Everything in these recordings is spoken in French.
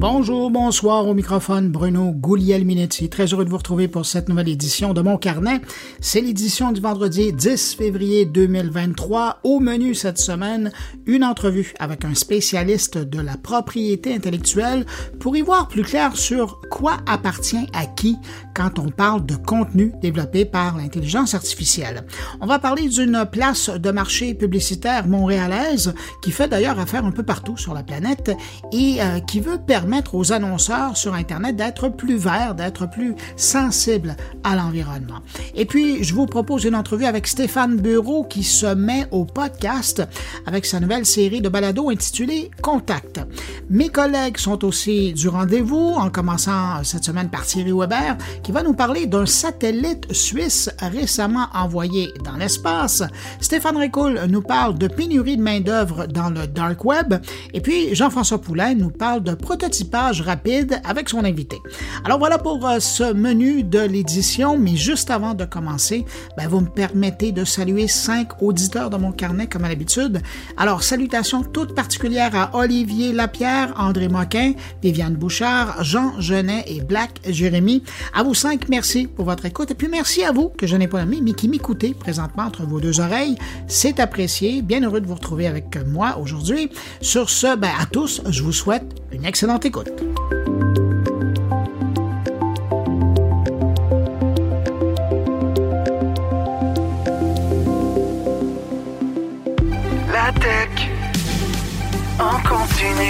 Bonjour, bonsoir au microphone Bruno Gouliel-Minetti. Très heureux de vous retrouver pour cette nouvelle édition de Mon Carnet. C'est l'édition du vendredi 10 février 2023. Au menu cette semaine, une entrevue avec un spécialiste de la propriété intellectuelle pour y voir plus clair sur quoi appartient à qui quand on parle de contenu développé par l'intelligence artificielle. On va parler d'une place de marché publicitaire montréalaise qui fait d'ailleurs affaire un peu partout sur la planète et euh, qui veut permettre permettre aux annonceurs sur Internet d'être plus verts, d'être plus sensibles à l'environnement. Et puis, je vous propose une entrevue avec Stéphane Bureau qui se met au podcast avec sa nouvelle série de balados intitulée Contact. Mes collègues sont aussi du rendez-vous, en commençant cette semaine par Thierry Weber, qui va nous parler d'un satellite suisse récemment envoyé dans l'espace. Stéphane Ricoul nous parle de pénurie de main-d'œuvre dans le dark web. Et puis, Jean-François Poulain nous parle de prototype page rapide avec son invité. Alors voilà pour euh, ce menu de l'édition, mais juste avant de commencer, ben, vous me permettez de saluer cinq auditeurs de mon carnet comme à l'habitude. Alors salutations toutes particulières à Olivier Lapierre, André Moquin, Viviane Bouchard, Jean Genet et Black Jérémy. À vous cinq, merci pour votre écoute et puis merci à vous que je n'ai pas nommé mais qui m'écoutez présentement entre vos deux oreilles. C'est apprécié. Bien heureux de vous retrouver avec moi aujourd'hui. Sur ce, ben, à tous, je vous souhaite une excellente La tech en continue.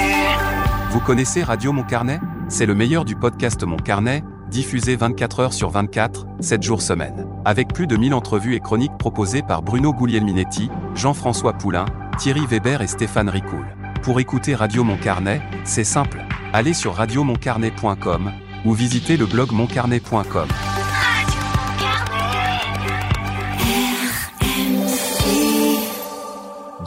Vous connaissez Radio Mon Carnet? C'est le meilleur du podcast Mon Carnet, diffusé 24 heures sur 24, 7 jours semaine. Avec plus de 1000 entrevues et chroniques proposées par Bruno Guglielminetti, Jean-François Poulain, Thierry Weber et Stéphane Ricoul. Pour écouter Radio Mon Carnet, c'est simple. Allez sur radiomoncarnet.com ou visitez le blog moncarnet.com.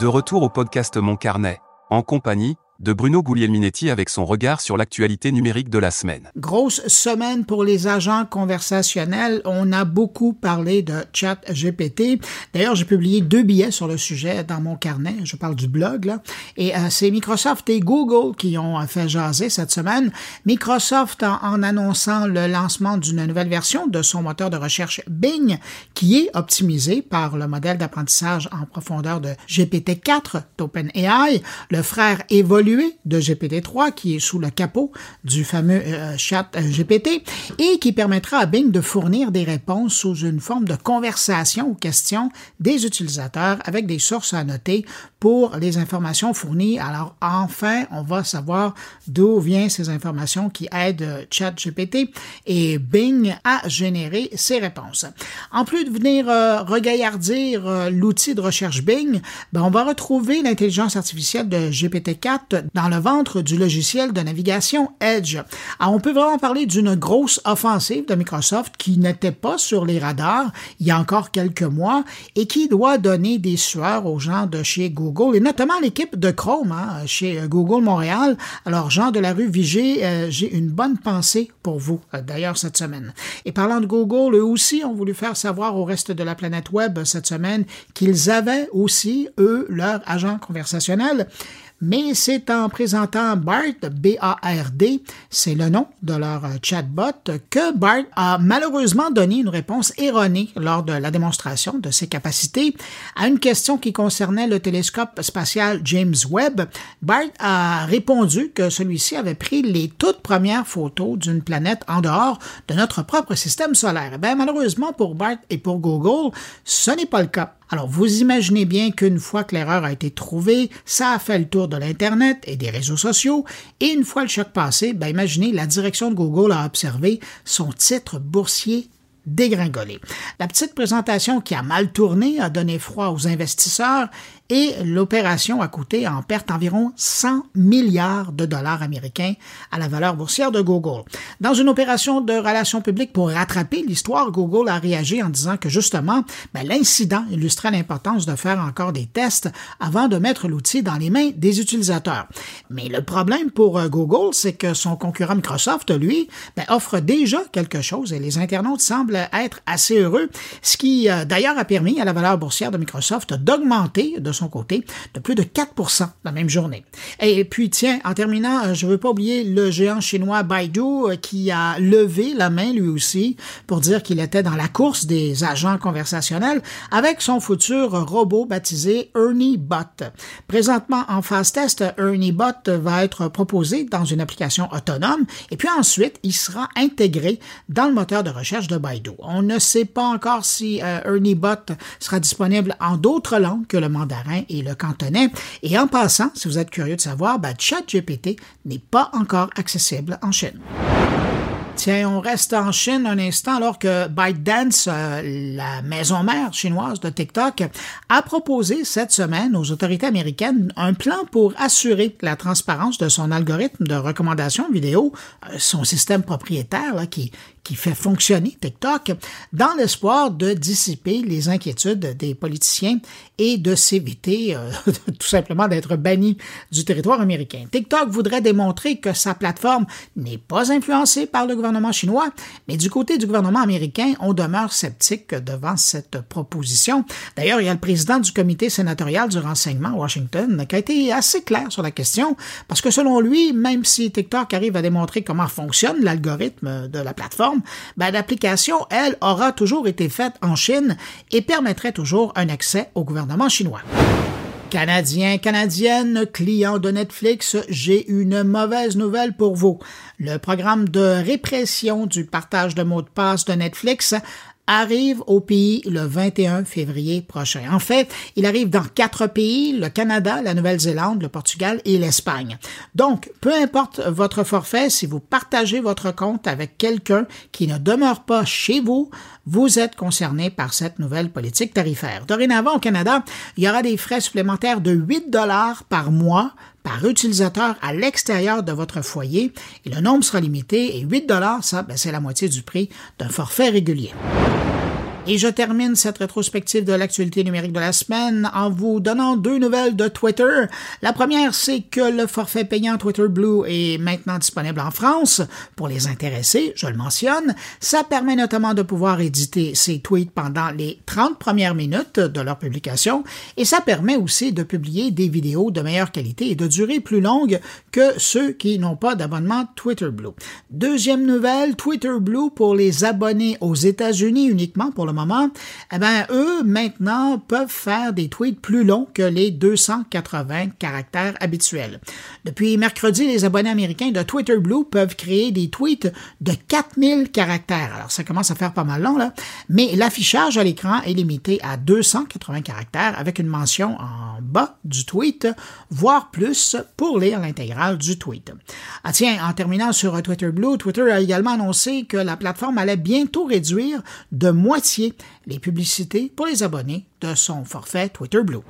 De retour au podcast Mon Carnet, en compagnie de Bruno Guglielminetti avec son regard sur l'actualité numérique de la semaine. Grosse semaine pour les agents conversationnels. On a beaucoup parlé de chat GPT. D'ailleurs, j'ai publié deux billets sur le sujet dans mon carnet. Je parle du blog, là. Et euh, c'est Microsoft et Google qui ont euh, fait jaser cette semaine. Microsoft en, annonçant le lancement d'une nouvelle version de son moteur de recherche Bing qui est optimisé par le modèle d'apprentissage en profondeur de GPT-4 d'OpenAI. Le frère évolue de GPT-3 qui est sous le capot du fameux euh, chat euh, GPT et qui permettra à Bing de fournir des réponses sous une forme de conversation aux questions des utilisateurs avec des sources à noter pour les informations fournies. Alors enfin, on va savoir d'où viennent ces informations qui aident euh, ChatGPT et Bing à générer ces réponses. En plus de venir regaillardir l'outil de recherche Bing, ben, on va retrouver l'intelligence artificielle de GPT-4 dans le ventre du logiciel de navigation Edge. Alors, on peut vraiment parler d'une grosse offensive de Microsoft qui n'était pas sur les radars il y a encore quelques mois et qui doit donner des sueurs aux gens de chez Google et notamment l'équipe de Chrome hein, chez euh, Google Montréal. Alors, Jean de la rue Vigée, euh, j'ai une bonne pensée pour vous, euh, d'ailleurs, cette semaine. Et parlant de Google, eux aussi ont voulu faire savoir au reste de la planète Web cette semaine qu'ils avaient aussi, eux, leur agent conversationnel mais c'est en présentant BART, B-A-R-D, c'est le nom de leur chatbot, que BART a malheureusement donné une réponse erronée lors de la démonstration de ses capacités à une question qui concernait le télescope spatial James Webb. BART a répondu que celui-ci avait pris les toutes premières photos d'une planète en dehors de notre propre système solaire. Eh malheureusement pour BART et pour Google, ce n'est pas le cas. Alors, vous imaginez bien qu'une fois que l'erreur a été trouvée, ça a fait le tour de l'Internet et des réseaux sociaux, et une fois le choc passé, ben imaginez, la direction de Google a observé son titre boursier dégringolé. La petite présentation qui a mal tourné a donné froid aux investisseurs et l'opération a coûté en perte environ 100 milliards de dollars américains à la valeur boursière de Google. Dans une opération de relations publiques pour rattraper l'histoire, Google a réagi en disant que justement, ben, l'incident illustrait l'importance de faire encore des tests avant de mettre l'outil dans les mains des utilisateurs. Mais le problème pour Google, c'est que son concurrent Microsoft, lui, ben, offre déjà quelque chose et les internautes semblent semble être assez heureux, ce qui euh, d'ailleurs a permis à la valeur boursière de Microsoft d'augmenter de son côté de plus de 4% la même journée. Et puis tiens, en terminant, euh, je ne veux pas oublier le géant chinois Baidu euh, qui a levé la main lui aussi pour dire qu'il était dans la course des agents conversationnels avec son futur robot baptisé Ernie Bot. Présentement en phase test, Ernie Bot va être proposé dans une application autonome et puis ensuite il sera intégré dans le moteur de recherche de Baidu. On ne sait pas encore si euh, Ernie Bot sera disponible en d'autres langues que le mandarin et le cantonais. Et en passant, si vous êtes curieux de savoir, ben, ChatGPT n'est pas encore accessible en Chine. Tiens, on reste en Chine un instant alors que ByteDance, euh, la maison mère chinoise de TikTok, a proposé cette semaine aux autorités américaines un plan pour assurer la transparence de son algorithme de recommandation vidéo, euh, son système propriétaire là, qui, qui fait fonctionner TikTok dans l'espoir de dissiper les inquiétudes des politiciens et de s'éviter euh, tout simplement d'être banni du territoire américain. TikTok voudrait démontrer que sa plateforme n'est pas influencée par le gouvernement chinois, mais du côté du gouvernement américain, on demeure sceptique devant cette proposition. D'ailleurs, il y a le président du comité sénatorial du renseignement Washington qui a été assez clair sur la question parce que selon lui, même si TikTok arrive à démontrer comment fonctionne l'algorithme de la plateforme, ben, l'application, elle, aura toujours été faite en Chine et permettrait toujours un accès au gouvernement chinois. Canadiens, Canadiennes, clients de Netflix, j'ai une mauvaise nouvelle pour vous. Le programme de répression du partage de mots de passe de Netflix arrive au pays le 21 février prochain. En fait, il arrive dans quatre pays, le Canada, la Nouvelle-Zélande, le Portugal et l'Espagne. Donc, peu importe votre forfait, si vous partagez votre compte avec quelqu'un qui ne demeure pas chez vous, vous êtes concerné par cette nouvelle politique tarifaire. Dorénavant, au Canada, il y aura des frais supplémentaires de 8 dollars par mois par utilisateur à l'extérieur de votre foyer et le nombre sera limité et 8 dollars, ça, ben, c'est la moitié du prix d'un forfait régulier. Et je termine cette rétrospective de l'actualité numérique de la semaine en vous donnant deux nouvelles de Twitter. La première, c'est que le forfait payant Twitter Blue est maintenant disponible en France. Pour les intéressés, je le mentionne, ça permet notamment de pouvoir éditer ses tweets pendant les 30 premières minutes de leur publication et ça permet aussi de publier des vidéos de meilleure qualité et de durée plus longue que ceux qui n'ont pas d'abonnement Twitter Blue. Deuxième nouvelle, Twitter Blue pour les abonnés aux États-Unis uniquement pour le moment, eh ben, eux, maintenant, peuvent faire des tweets plus longs que les 280 caractères habituels. Depuis mercredi, les abonnés américains de Twitter Blue peuvent créer des tweets de 4000 caractères. Alors, ça commence à faire pas mal long, là. Mais l'affichage à l'écran est limité à 280 caractères avec une mention en bas du tweet, voire plus pour lire l'intégrale du tweet. Ah tiens, en terminant sur Twitter Blue, Twitter a également annoncé que la plateforme allait bientôt réduire de moitié les publicités pour les abonnés de son forfait Twitter Blue.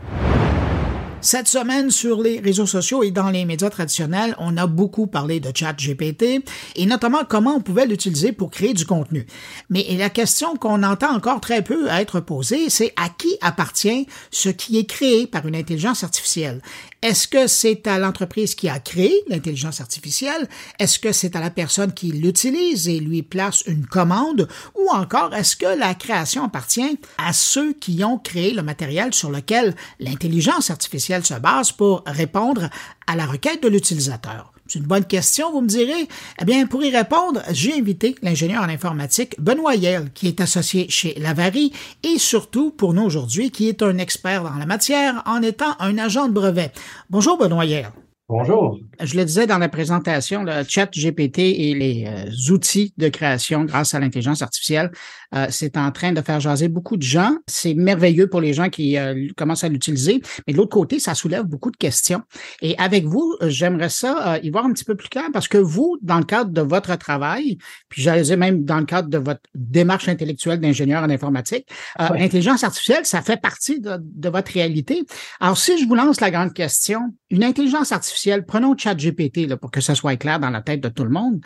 Cette semaine, sur les réseaux sociaux et dans les médias traditionnels, on a beaucoup parlé de ChatGPT et notamment comment on pouvait l'utiliser pour créer du contenu. Mais la question qu'on entend encore très peu être posée, c'est à qui appartient ce qui est créé par une intelligence artificielle? Est-ce que c'est à l'entreprise qui a créé l'intelligence artificielle? Est-ce que c'est à la personne qui l'utilise et lui place une commande? Ou encore, est-ce que la création appartient à ceux qui ont créé le matériel sur lequel l'intelligence artificielle se base pour répondre à la requête de l'utilisateur? C'est une bonne question, vous me direz. Eh bien, pour y répondre, j'ai invité l'ingénieur en informatique Benoît Yel, qui est associé chez Lavary et surtout, pour nous aujourd'hui, qui est un expert dans la matière en étant un agent de brevet. Bonjour Benoît Yel. Bonjour. Je le disais dans la présentation, le chat GPT et les euh, outils de création grâce à l'intelligence artificielle, euh, c'est en train de faire jaser beaucoup de gens. C'est merveilleux pour les gens qui euh, commencent à l'utiliser. Mais de l'autre côté, ça soulève beaucoup de questions. Et avec vous, j'aimerais ça y voir un petit peu plus clair parce que vous, dans le cadre de votre travail, puis j'allais dire même dans le cadre de votre démarche intellectuelle d'ingénieur en informatique, l'intelligence artificielle, ça fait partie de, de votre réalité. Alors, si je vous lance la grande question, une intelligence artificielle prenons ChatGPT là, pour que ça soit clair dans la tête de tout le monde.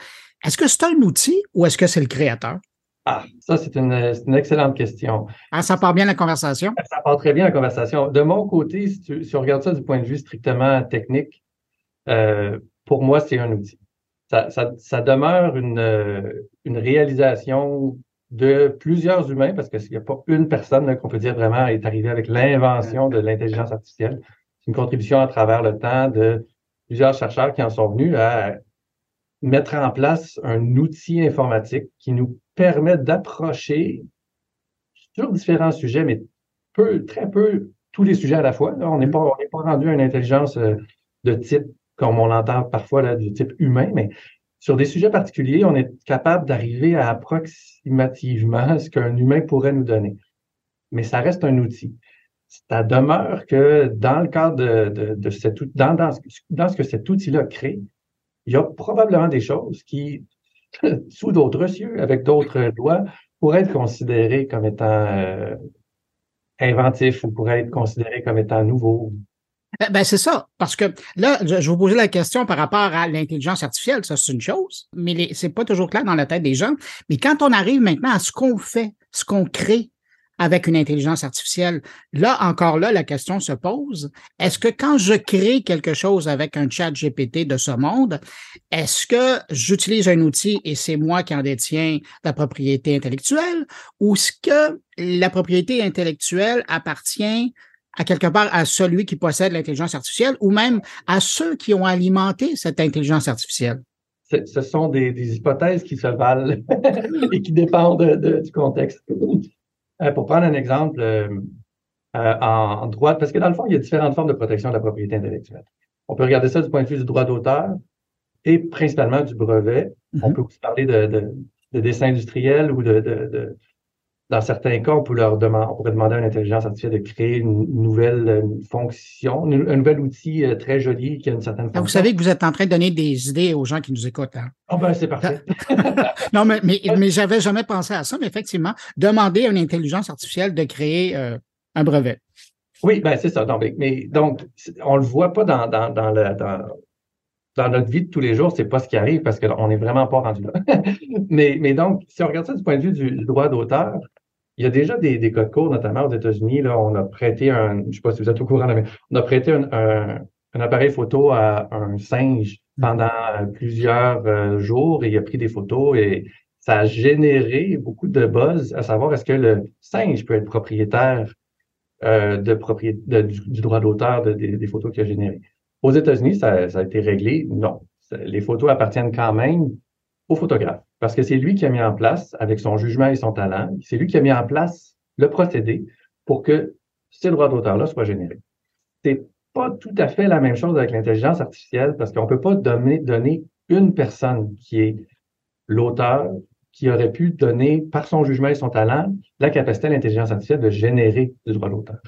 Est-ce que c'est un outil ou est-ce que c'est le créateur? Ah, ça, c'est une, excellente question. Ah, ça part bien la conversation? Ça part très bien la conversation. De mon côté, si, on regarde ça du point de vue strictement technique, euh, pour moi, c'est un outil. Ça, demeure une, une réalisation de plusieurs humains, parce qu'il n'y a pas une personne qu'on peut dire vraiment est arrivée avec l'invention de l'intelligence artificielle. C'est une contribution à travers le temps de plusieurs chercheurs qui en sont venus à mettre en place un outil informatique qui nous permet d'approcher sur différents sujets, mais peu, très peu tous les sujets à la fois. on n'est pas, on n'est pas rendu à une intelligence euh, de type comme on l'entend parfois là, du type humain, mais sur des sujets particuliers, on est capable d'arriver à approximativement ce qu'un humain pourrait nous donner. Mais ça reste un outil. Ça demeure que dans le cadre de, de, cet dans, dans, dans ce que cet outil-là crée, il y a probablement des choses qui, sous d'autres cieux, avec d'autres lois, pourraient être considérées comme étant euh, inventifs ou pourraient être considérées comme étant nouveaux. Ben, ben, c'est ça, parce que là, je, vous posais la question par rapport à l'intelligence artificielle, ça c'est une chose, mais c'est pas toujours clair dans la tête des gens. Mais quand on arrive maintenant à ce qu'on fait, ce qu'on crée avec une intelligence artificielle, là encore là, la question se pose est-ce que quand je crée quelque chose avec un chat GPT de ce monde, est-ce que j'utilise un outil et c'est moi qui en détiens la propriété intellectuelle, ou est-ce que la propriété intellectuelle appartient à quelque part à celui qui possède l'intelligence artificielle ou même à ceux qui ont alimenté cette intelligence artificielle? Ce sont des, hypothèses qui se valent et qui dépendent du contexte. Euh, pour prendre un exemple, euh, euh, en droit, parce que dans le fond, il y a différentes formes de protection de la propriété intellectuelle. On peut regarder ça du point de vue du droit d'auteur et principalement du brevet. On mm-hmm. peut aussi parler de, de, de dessin industriel ou de, de, dans certains cas, on, peut leur demander, on pourrait demander à une intelligence artificielle de créer une nouvelle fonction, un nouvel outil euh, très joli qui a une certaine fonction. Vous savez que vous êtes en train de donner des idées aux gens qui nous écoutent. Hein? Oh ben, c'est parfait. non, mais, mais, mais j'avais jamais pensé à ça, mais effectivement, demander à une intelligence artificielle de créer euh, un brevet. Oui, ben c'est ça. Mais donc, on le voit pas dans, dans, dans, le, dans, dans notre vie de tous les jours, c'est pas ce qui arrive parce qu'on n'est vraiment pas rendu là. mais, mais donc, si on regarde ça du point de vue du, droit d'auteur, il y a déjà des, des codes cours, notamment aux États-Unis. Là, on a prêté un, je sais pas si vous êtes au courant, mais on a prêté un, un, appareil photo à un singe pendant plusieurs euh, jours et il a pris des photos et ça a généré beaucoup de buzz à savoir est-ce que le singe peut être propriétaire euh, de, propriété, du, droit d'auteur des photos qu'il a générées. Aux États-Unis, ça, a été réglé. Non. Les photos appartiennent quand même au photographe parce que c'est lui qui a mis en place, avec son jugement et son talent, c'est lui qui a mis en place le procédé pour que ces droits d'auteur-là soient générés. C'est pas tout à fait la même chose avec l'intelligence artificielle parce qu'on peut pas donner, une personne qui est l'auteur qui aurait pu donner, par son jugement et son talent, la capacité à l'intelligence artificielle de générer du droit d'auteur.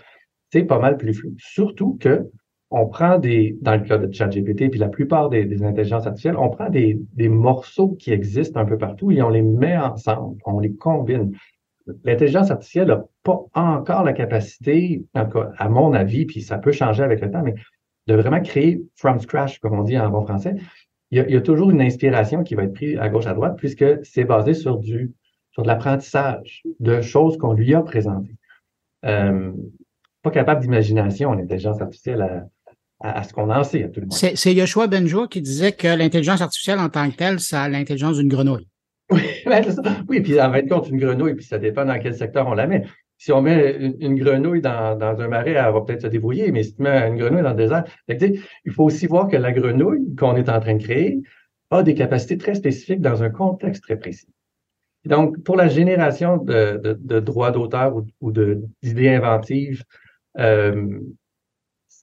C'est pas mal plus flou. Surtout que on prend des, dans le cas de ChatGPT, puis la plupart des, des, intelligences artificielles, on prend des, des, morceaux qui existent un peu partout et on les met ensemble, on les combine. L'intelligence artificielle n'a pas encore la capacité, à mon avis, puis ça peut changer avec le temps, mais de vraiment créer from scratch, comme on dit en bon français. Il y a, il y a toujours une inspiration qui va être prise à gauche, à droite, puisque c'est basé sur du sur de l'apprentissage de choses qu'on lui a présentées. Euh, pas capable d'imagination, l'intelligence artificielle. À, à, ce qu'on en sait à tout le monde. C'est Yoshua Benjo qui disait que l'intelligence artificielle en tant que telle, ça a l'intelligence d'une grenouille. Oui, ben, oui, puis en fin de compte, une grenouille, puis ça dépend dans quel secteur on la met. Si on met une, grenouille dans, dans, un marais, elle va peut-être se débrouiller, mais si tu mets une grenouille dans le désert, il faut aussi voir que la grenouille qu'on est en train de créer a des capacités très spécifiques dans un contexte très précis. Donc, pour la génération de, de, de droits d'auteur ou, ou d'idées inventives, euh,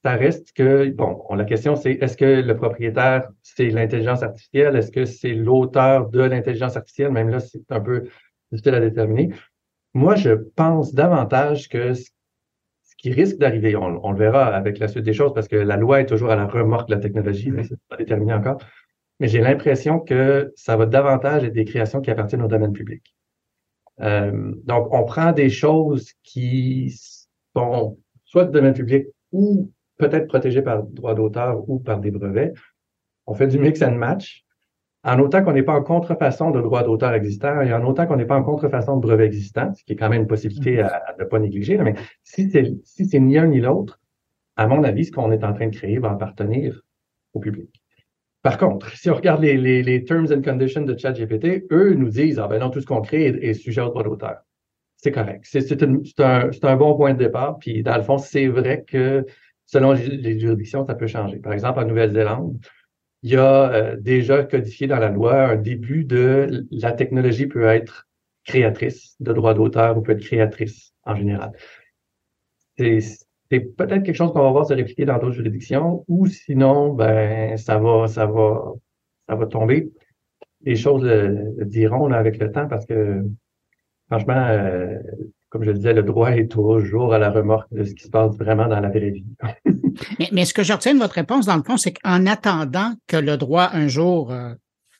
ça reste que, bon, la question c'est est-ce que le propriétaire, c'est l'intelligence artificielle? Est-ce que c'est l'auteur de l'intelligence artificielle? Même là, c'est un peu difficile à déterminer. Moi, je pense davantage que ce, qui risque d'arriver, on, le verra avec la suite des choses parce que la loi est toujours à la remorque de la technologie, mais c'est pas déterminé encore. Mais j'ai l'impression que ça va davantage être des créations qui appartiennent au domaine public. Euh, donc, on prend des choses qui sont soit du domaine public ou peut-être protégé par droit d'auteur ou par des brevets. On fait du mix and match. En autant qu'on n'est pas en contrefaçon de droit d'auteur existant et en autant qu'on n'est pas en contrefaçon de brevet existant, ce qui est quand même une possibilité à, ne pas négliger, mais si c'est ni un ni l'autre, à mon avis, ce qu'on est en train de créer va appartenir au public. Par contre, si on regarde les, terms and conditions de ChatGPT, eux nous disent, ah ben non, tout ce qu'on crée est, sujet au droit d'auteur. C'est correct. C'est un bon point de départ. Puis, dans le fond, c'est vrai que selon les juridictions, ça peut changer. Par exemple, en Nouvelle-Zélande, il y a euh, déjà codifié dans la loi un début de la technologie peut être créatrice de droits d'auteur ou peut être créatrice en général. C'est peut-être quelque chose qu'on va voir se répliquer dans d'autres juridictions ou sinon, ben, ça va, ça va, ça va tomber. Les choses le diront là, avec le temps parce que franchement, euh, comme je le disais, le droit est toujours à la remorque de ce qui se passe vraiment dans la vraie vie. Mais, mais ce que je retiens de votre réponse, dans le fond, c'est qu'en attendant que le droit un jour euh,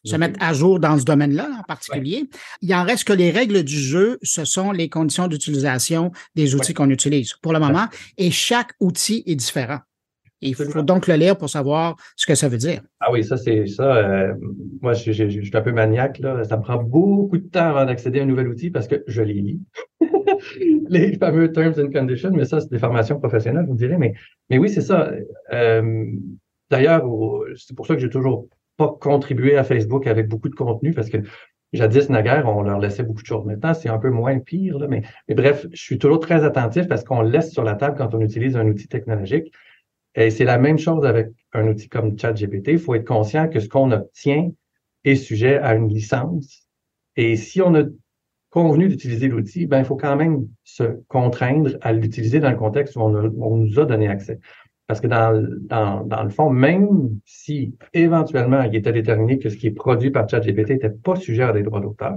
se mette à jour dans ce domaine-là en particulier, il en reste que les règles du jeu, ce sont les conditions d'utilisation des outils qu'on utilise pour le moment, et chaque outil est différent. Il faut donc le lire pour savoir ce que ça veut dire. Ah oui, ça, c'est ça. euh, moi, je, je- je- je suis un peu maniaque, là. Ça me prend beaucoup de temps avant d'accéder à un nouvel outil parce que je les lis. les fameux terms and conditions, mais ça, c'est des formations professionnelles, vous me direz. Mais, mais oui, c'est ça. Euh, D'ailleurs, c'est pour ça que j'ai toujours pas contribué à Facebook avec beaucoup de contenu parce que jadis, naguère, on leur laissait beaucoup de choses. Maintenant, c'est un peu moins pire, là, mais, mais bref, je suis toujours très attentif parce qu'on laisse sur la table quand on utilise un outil technologique. Et c'est la même chose avec un outil comme ChatGPT. Il faut être conscient que ce qu'on obtient est sujet à une licence. Et si on a convenu d'utiliser l'outil, ben, il faut quand même se contraindre à l'utiliser dans le contexte où on, nous a donné accès. Parce que dans, le- fond, même si éventuellement il était déterminé que ce qui est produit par ChatGPT n'était pas sujet à des droits d'auteur,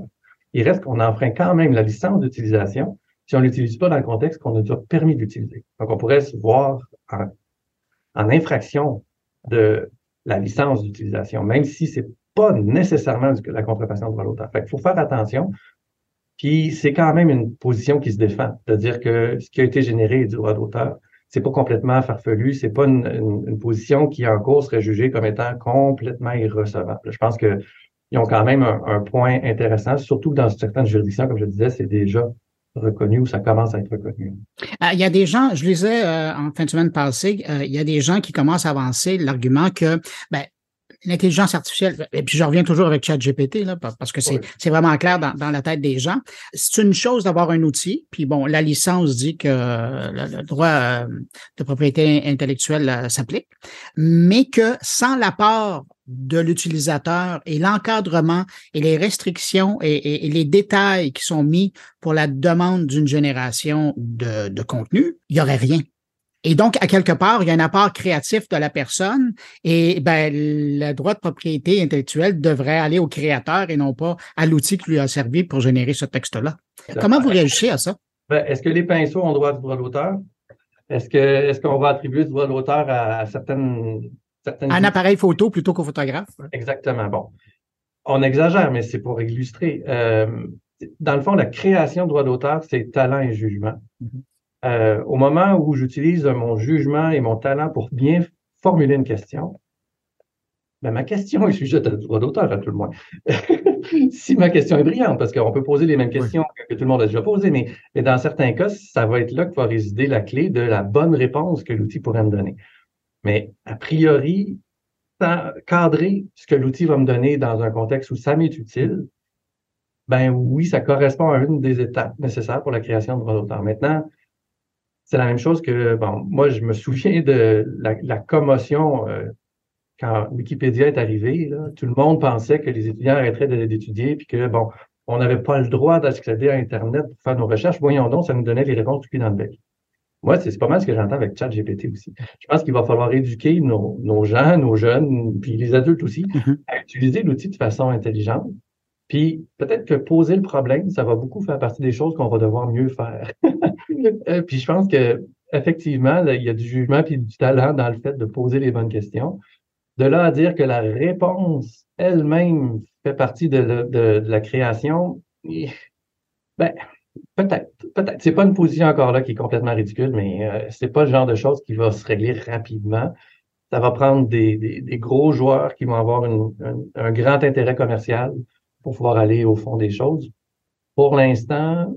il reste qu'on enfreint quand même la licence d'utilisation si on l'utilise pas dans le contexte qu'on nous a permis d'utiliser. Donc, on pourrait se voir en, infraction de la licence d'utilisation, même si c'est pas nécessairement la contrefaçon de droit d'auteur. Fait qu'il faut faire attention. Puis c'est quand même une position qui se défend, de dire que ce qui a été généré du droit d'auteur. C'est pas complètement farfelu, c'est pas une, une- une position qui en cours serait jugée comme étant complètement irrecevable. Je pense que ils ont quand même un, un point intéressant, surtout que dans certaines juridictions, comme je disais, c'est déjà reconnu ou ça commence à être reconnu. Euh, Il y a des gens, je lisais euh, en fin de semaine passée, euh, il y a des gens qui commencent à avancer l'argument que ben, l'intelligence artificielle, et puis je reviens toujours avec ChatGPT, là, pa- parce que c'est Oui. vraiment clair dans, dans la tête des gens. C'est une chose d'avoir un outil, puis bon, la licence dit que le, le droit euh, de propriété intellectuelle euh, s'applique, mais que sans l'apport de l'utilisateur et l'encadrement et les restrictions et, et- et les détails qui sont mis pour la demande d'une génération de, de contenu, il y aurait rien. Et donc, à quelque part, il y a un apport créatif de la personne et ben, le droit de propriété intellectuelle devrait aller au créateur et non pas à l'outil qui lui a servi pour générer ce texte-là. Comment vous réagissez à ça? Ben, est-ce que les pinceaux ont droit du droit d'auteur? Est-ce que est-ce qu'on va attribuer du droit d'auteur à, à certaines certaines Un appareil photo plutôt qu'au photographe? Exactement. Bon, on exagère, mais c'est pour illustrer. Euh, dans le fond, la création de droit d'auteur, c'est talent et jugement. Mhm. Euh, au moment où j'utilise mon jugement et mon talent pour bien formuler une question, ben, ma question est sujette à droit d'auteur, à tout le moins. si ma question est brillante, parce qu'on peut poser les mêmes questions que, que tout le monde a déjà posées, mais, mais dans certains cas, ça va être là que va résider la clé de la bonne réponse que l'outil pourrait me donner. Mais a priori, cadrer ce que l'outil va me donner dans un contexte où ça m'est utile, ben oui, ça correspond à une des étapes nécessaires pour la création de droit d'auteur. Maintenant, c'est la même chose que, bon, moi, je me souviens de la, la commotion euh, quand Wikipédia est arrivé. Là, tout le monde pensait que les étudiants arrêteraient d'étudier, puis que, bon, on n'avait pas le droit d'accéder à Internet pour faire nos recherches. Voyons donc, ça nous donnait les réponses tout cuit dans le bec. Moi, c'est pas mal ce que j'entends avec ChatGPT aussi. Je pense qu'il va falloir éduquer nos, nos gens, nos jeunes, puis les adultes aussi, Mhm. à utiliser l'outil de façon intelligente. Puis peut-être que poser le problème, ça va beaucoup faire partie des choses qu'on va devoir mieux faire. Euh, puis je pense que effectivement, là, il y a du jugement puis du talent dans le fait de poser les bonnes questions. De là à dire que la réponse elle-même fait partie de, la- de- de la création, eh, ben peut-être, peut-être. C'est pas une position encore là qui est complètement ridicule, mais euh, c'est pas le genre de chose qui va se régler rapidement. Ça va prendre des, des, des gros joueurs qui vont avoir une- un, un grand intérêt commercial pour pouvoir aller au fond des choses. Pour l'instant,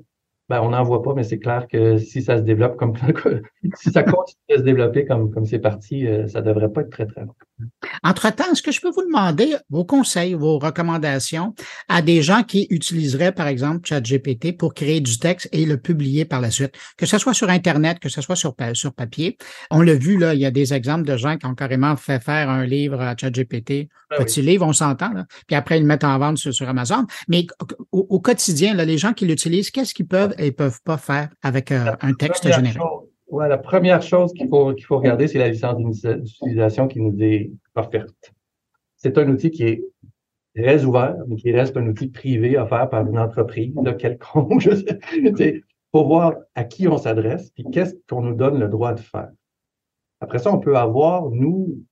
ben, on n'en voit pas, mais c'est clair que si ça se développe comme si ça continue à se développer comme comme c'est parti, euh, ça devrait pas être très très long. Entre-temps, est-ce que je peux vous demander vos conseils, vos recommandations à des gens qui utiliseraient, par exemple, ChatGPT pour créer du texte et le publier par la suite, que ce soit sur Internet, que ce soit sur, sur papier. On l'a vu, là, il y a des exemples de gens qui ont carrément fait faire un livre à ChatGPT, Ah petit livre, on s'entend, puis après ils le mettent en vente sur, sur Amazon. Mais au, au quotidien, là, les gens qui l'utilisent, qu'est-ce qu'ils peuvent et peuvent pas faire avec euh, un texte chose- ouais, la première chose qu'il faut, qu'il faut regarder, c'est la licence d'utilisation qui nous est offerte. C'est un outil qui est très ouvert, mais qui reste un outil privé offert par une entreprise de quelconque. Pour voir à qui on s'adresse, puis qu'est-ce qu'on nous donne le droit de faire. Après ça, on peut avoir, nous,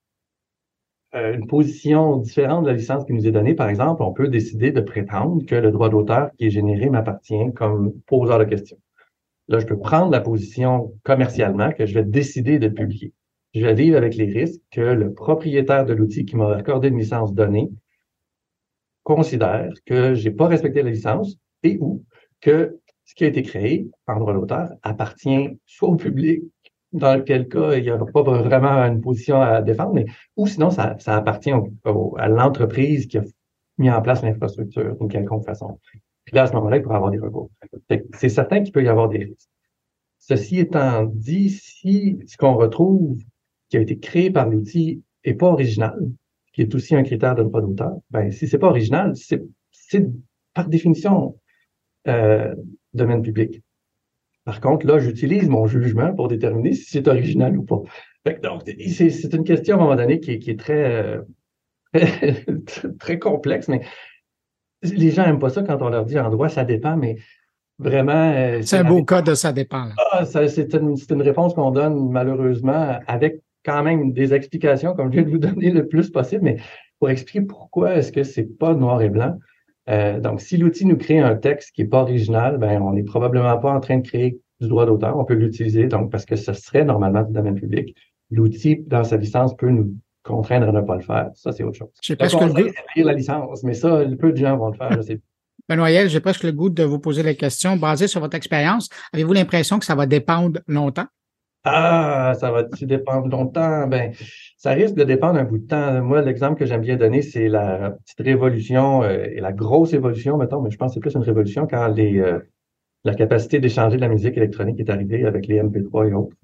une position différente de la licence qui nous est donnée. Par exemple, on peut décider de prétendre que le droit d'auteur qui est généré m'appartient comme poseur de questions. Là, je peux prendre la position commercialement que je vais décider de publier. Je vais vivre avec les risques que le propriétaire de l'outil qui m'a accordé une licence donnée considère que j'ai pas respecté la licence et ou que ce qui a été créé en droit d'auteur appartient soit au public, dans lequel cas il n'y aura pas vraiment une position à défendre, mais ou sinon ça, ça appartient au- au- à l'entreprise qui a mis en place l'infrastructure d'une quelconque façon. Puis là, à ce moment-là, il pourra avoir des recours. C'est certain qu'il peut y avoir des risques. Ceci étant dit, si ce qu'on retrouve qui a été créé par l'outil est pas original, qui est aussi un critère de droit d'auteur, ben si c'est pas original, c'est c'est par définition euh, domaine public. Par contre, là, j'utilise mon jugement pour déterminer si c'est original ou pas. Fait que donc, c'est une question à un moment donné qui est, qui est très, euh, très, très complexe, mais les gens aiment pas ça quand on leur dit en droit, ça dépend, mais vraiment. euh, C'est un beau cas de ça dépend. ah, ça, c'est une, c'est une réponse qu'on donne malheureusement avec quand même des explications, comme je viens de vous donner le plus possible, mais pour expliquer pourquoi est-ce que c'est pas noir et blanc. Euh, donc, si l'outil nous crée un texte qui est pas original, ben, on n'est probablement pas en train de créer du droit d'auteur. On peut l'utiliser, donc, parce que ce serait normalement du domaine public. L'outil, dans sa licence, peut nous contraindre à ne pas le faire. Ça, c'est autre chose. J'ai Le presque le conseil, goût, la licence, mais ça, peu de gens vont le faire. je sais. Benoît j'ai presque le goût de vous poser la question basée sur votre expérience. Avez-vous l'impression que ça va dépendre longtemps? Ah, ça va-tu dépendre longtemps? Ben, ça risque de dépendre un bout de temps. Moi, l'exemple que j'aime bien donner, c'est la petite révolution euh, et la grosse évolution, mettons, mais je pense que c'est plus une révolution quand euh, la capacité d'échanger de la musique électronique est arrivée avec les MP3 et autres.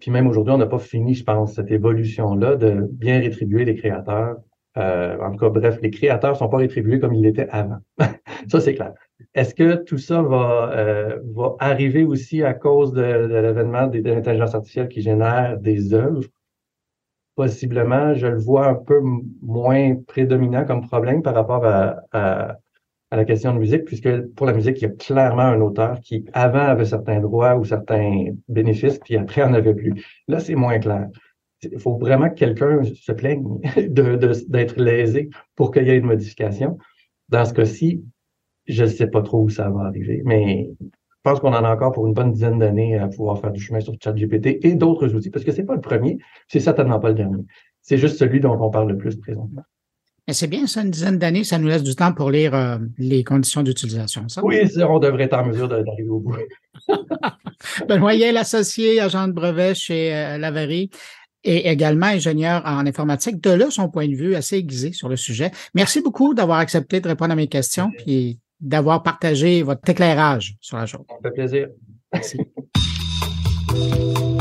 Puis même aujourd'hui, on n'a pas fini, je pense, cette évolution-là de bien rétribuer les créateurs. Euh, en tout cas, bref, les créateurs sont pas rétribués comme ils l'étaient avant. ça, c'est clair. Est-ce que tout ça va, euh, va arriver aussi à cause de, de l'avènement des- de l'intelligence artificielle qui génère des œuvres? Possiblement, je le vois un peu moins prédominant comme problème par rapport à, à, à la question de musique, puisque pour la musique, il y a clairement un auteur qui, avant, avait certains droits ou certains bénéfices, puis après, en avait plus. Là, c'est moins clair. Il faut vraiment que quelqu'un se plaigne d'être lésé pour qu'il y ait une modification. Dans ce cas-ci, je ne sais pas trop où ça va arriver, mais je pense qu'on en a encore pour une bonne dizaine d'années à pouvoir faire du chemin sur ChatGPT et d'autres outils, parce que c'est pas le premier, c'est certainement pas le dernier. C'est juste celui dont on parle le plus présentement. C'est bien ça, une dizaine d'années, ça nous laisse du temps pour lire euh, les conditions d'utilisation. Ça? Oui, on devrait être en mesure d'arriver au bout. Benoît Yel, associé agent de brevet chez euh, Laverie et également ingénieur en informatique, de là son point de vue assez aiguisé sur le sujet. Merci beaucoup d'avoir accepté de répondre à mes questions puis d'avoir partagé votre éclairage sur la chose. Ça fait plaisir. Merci.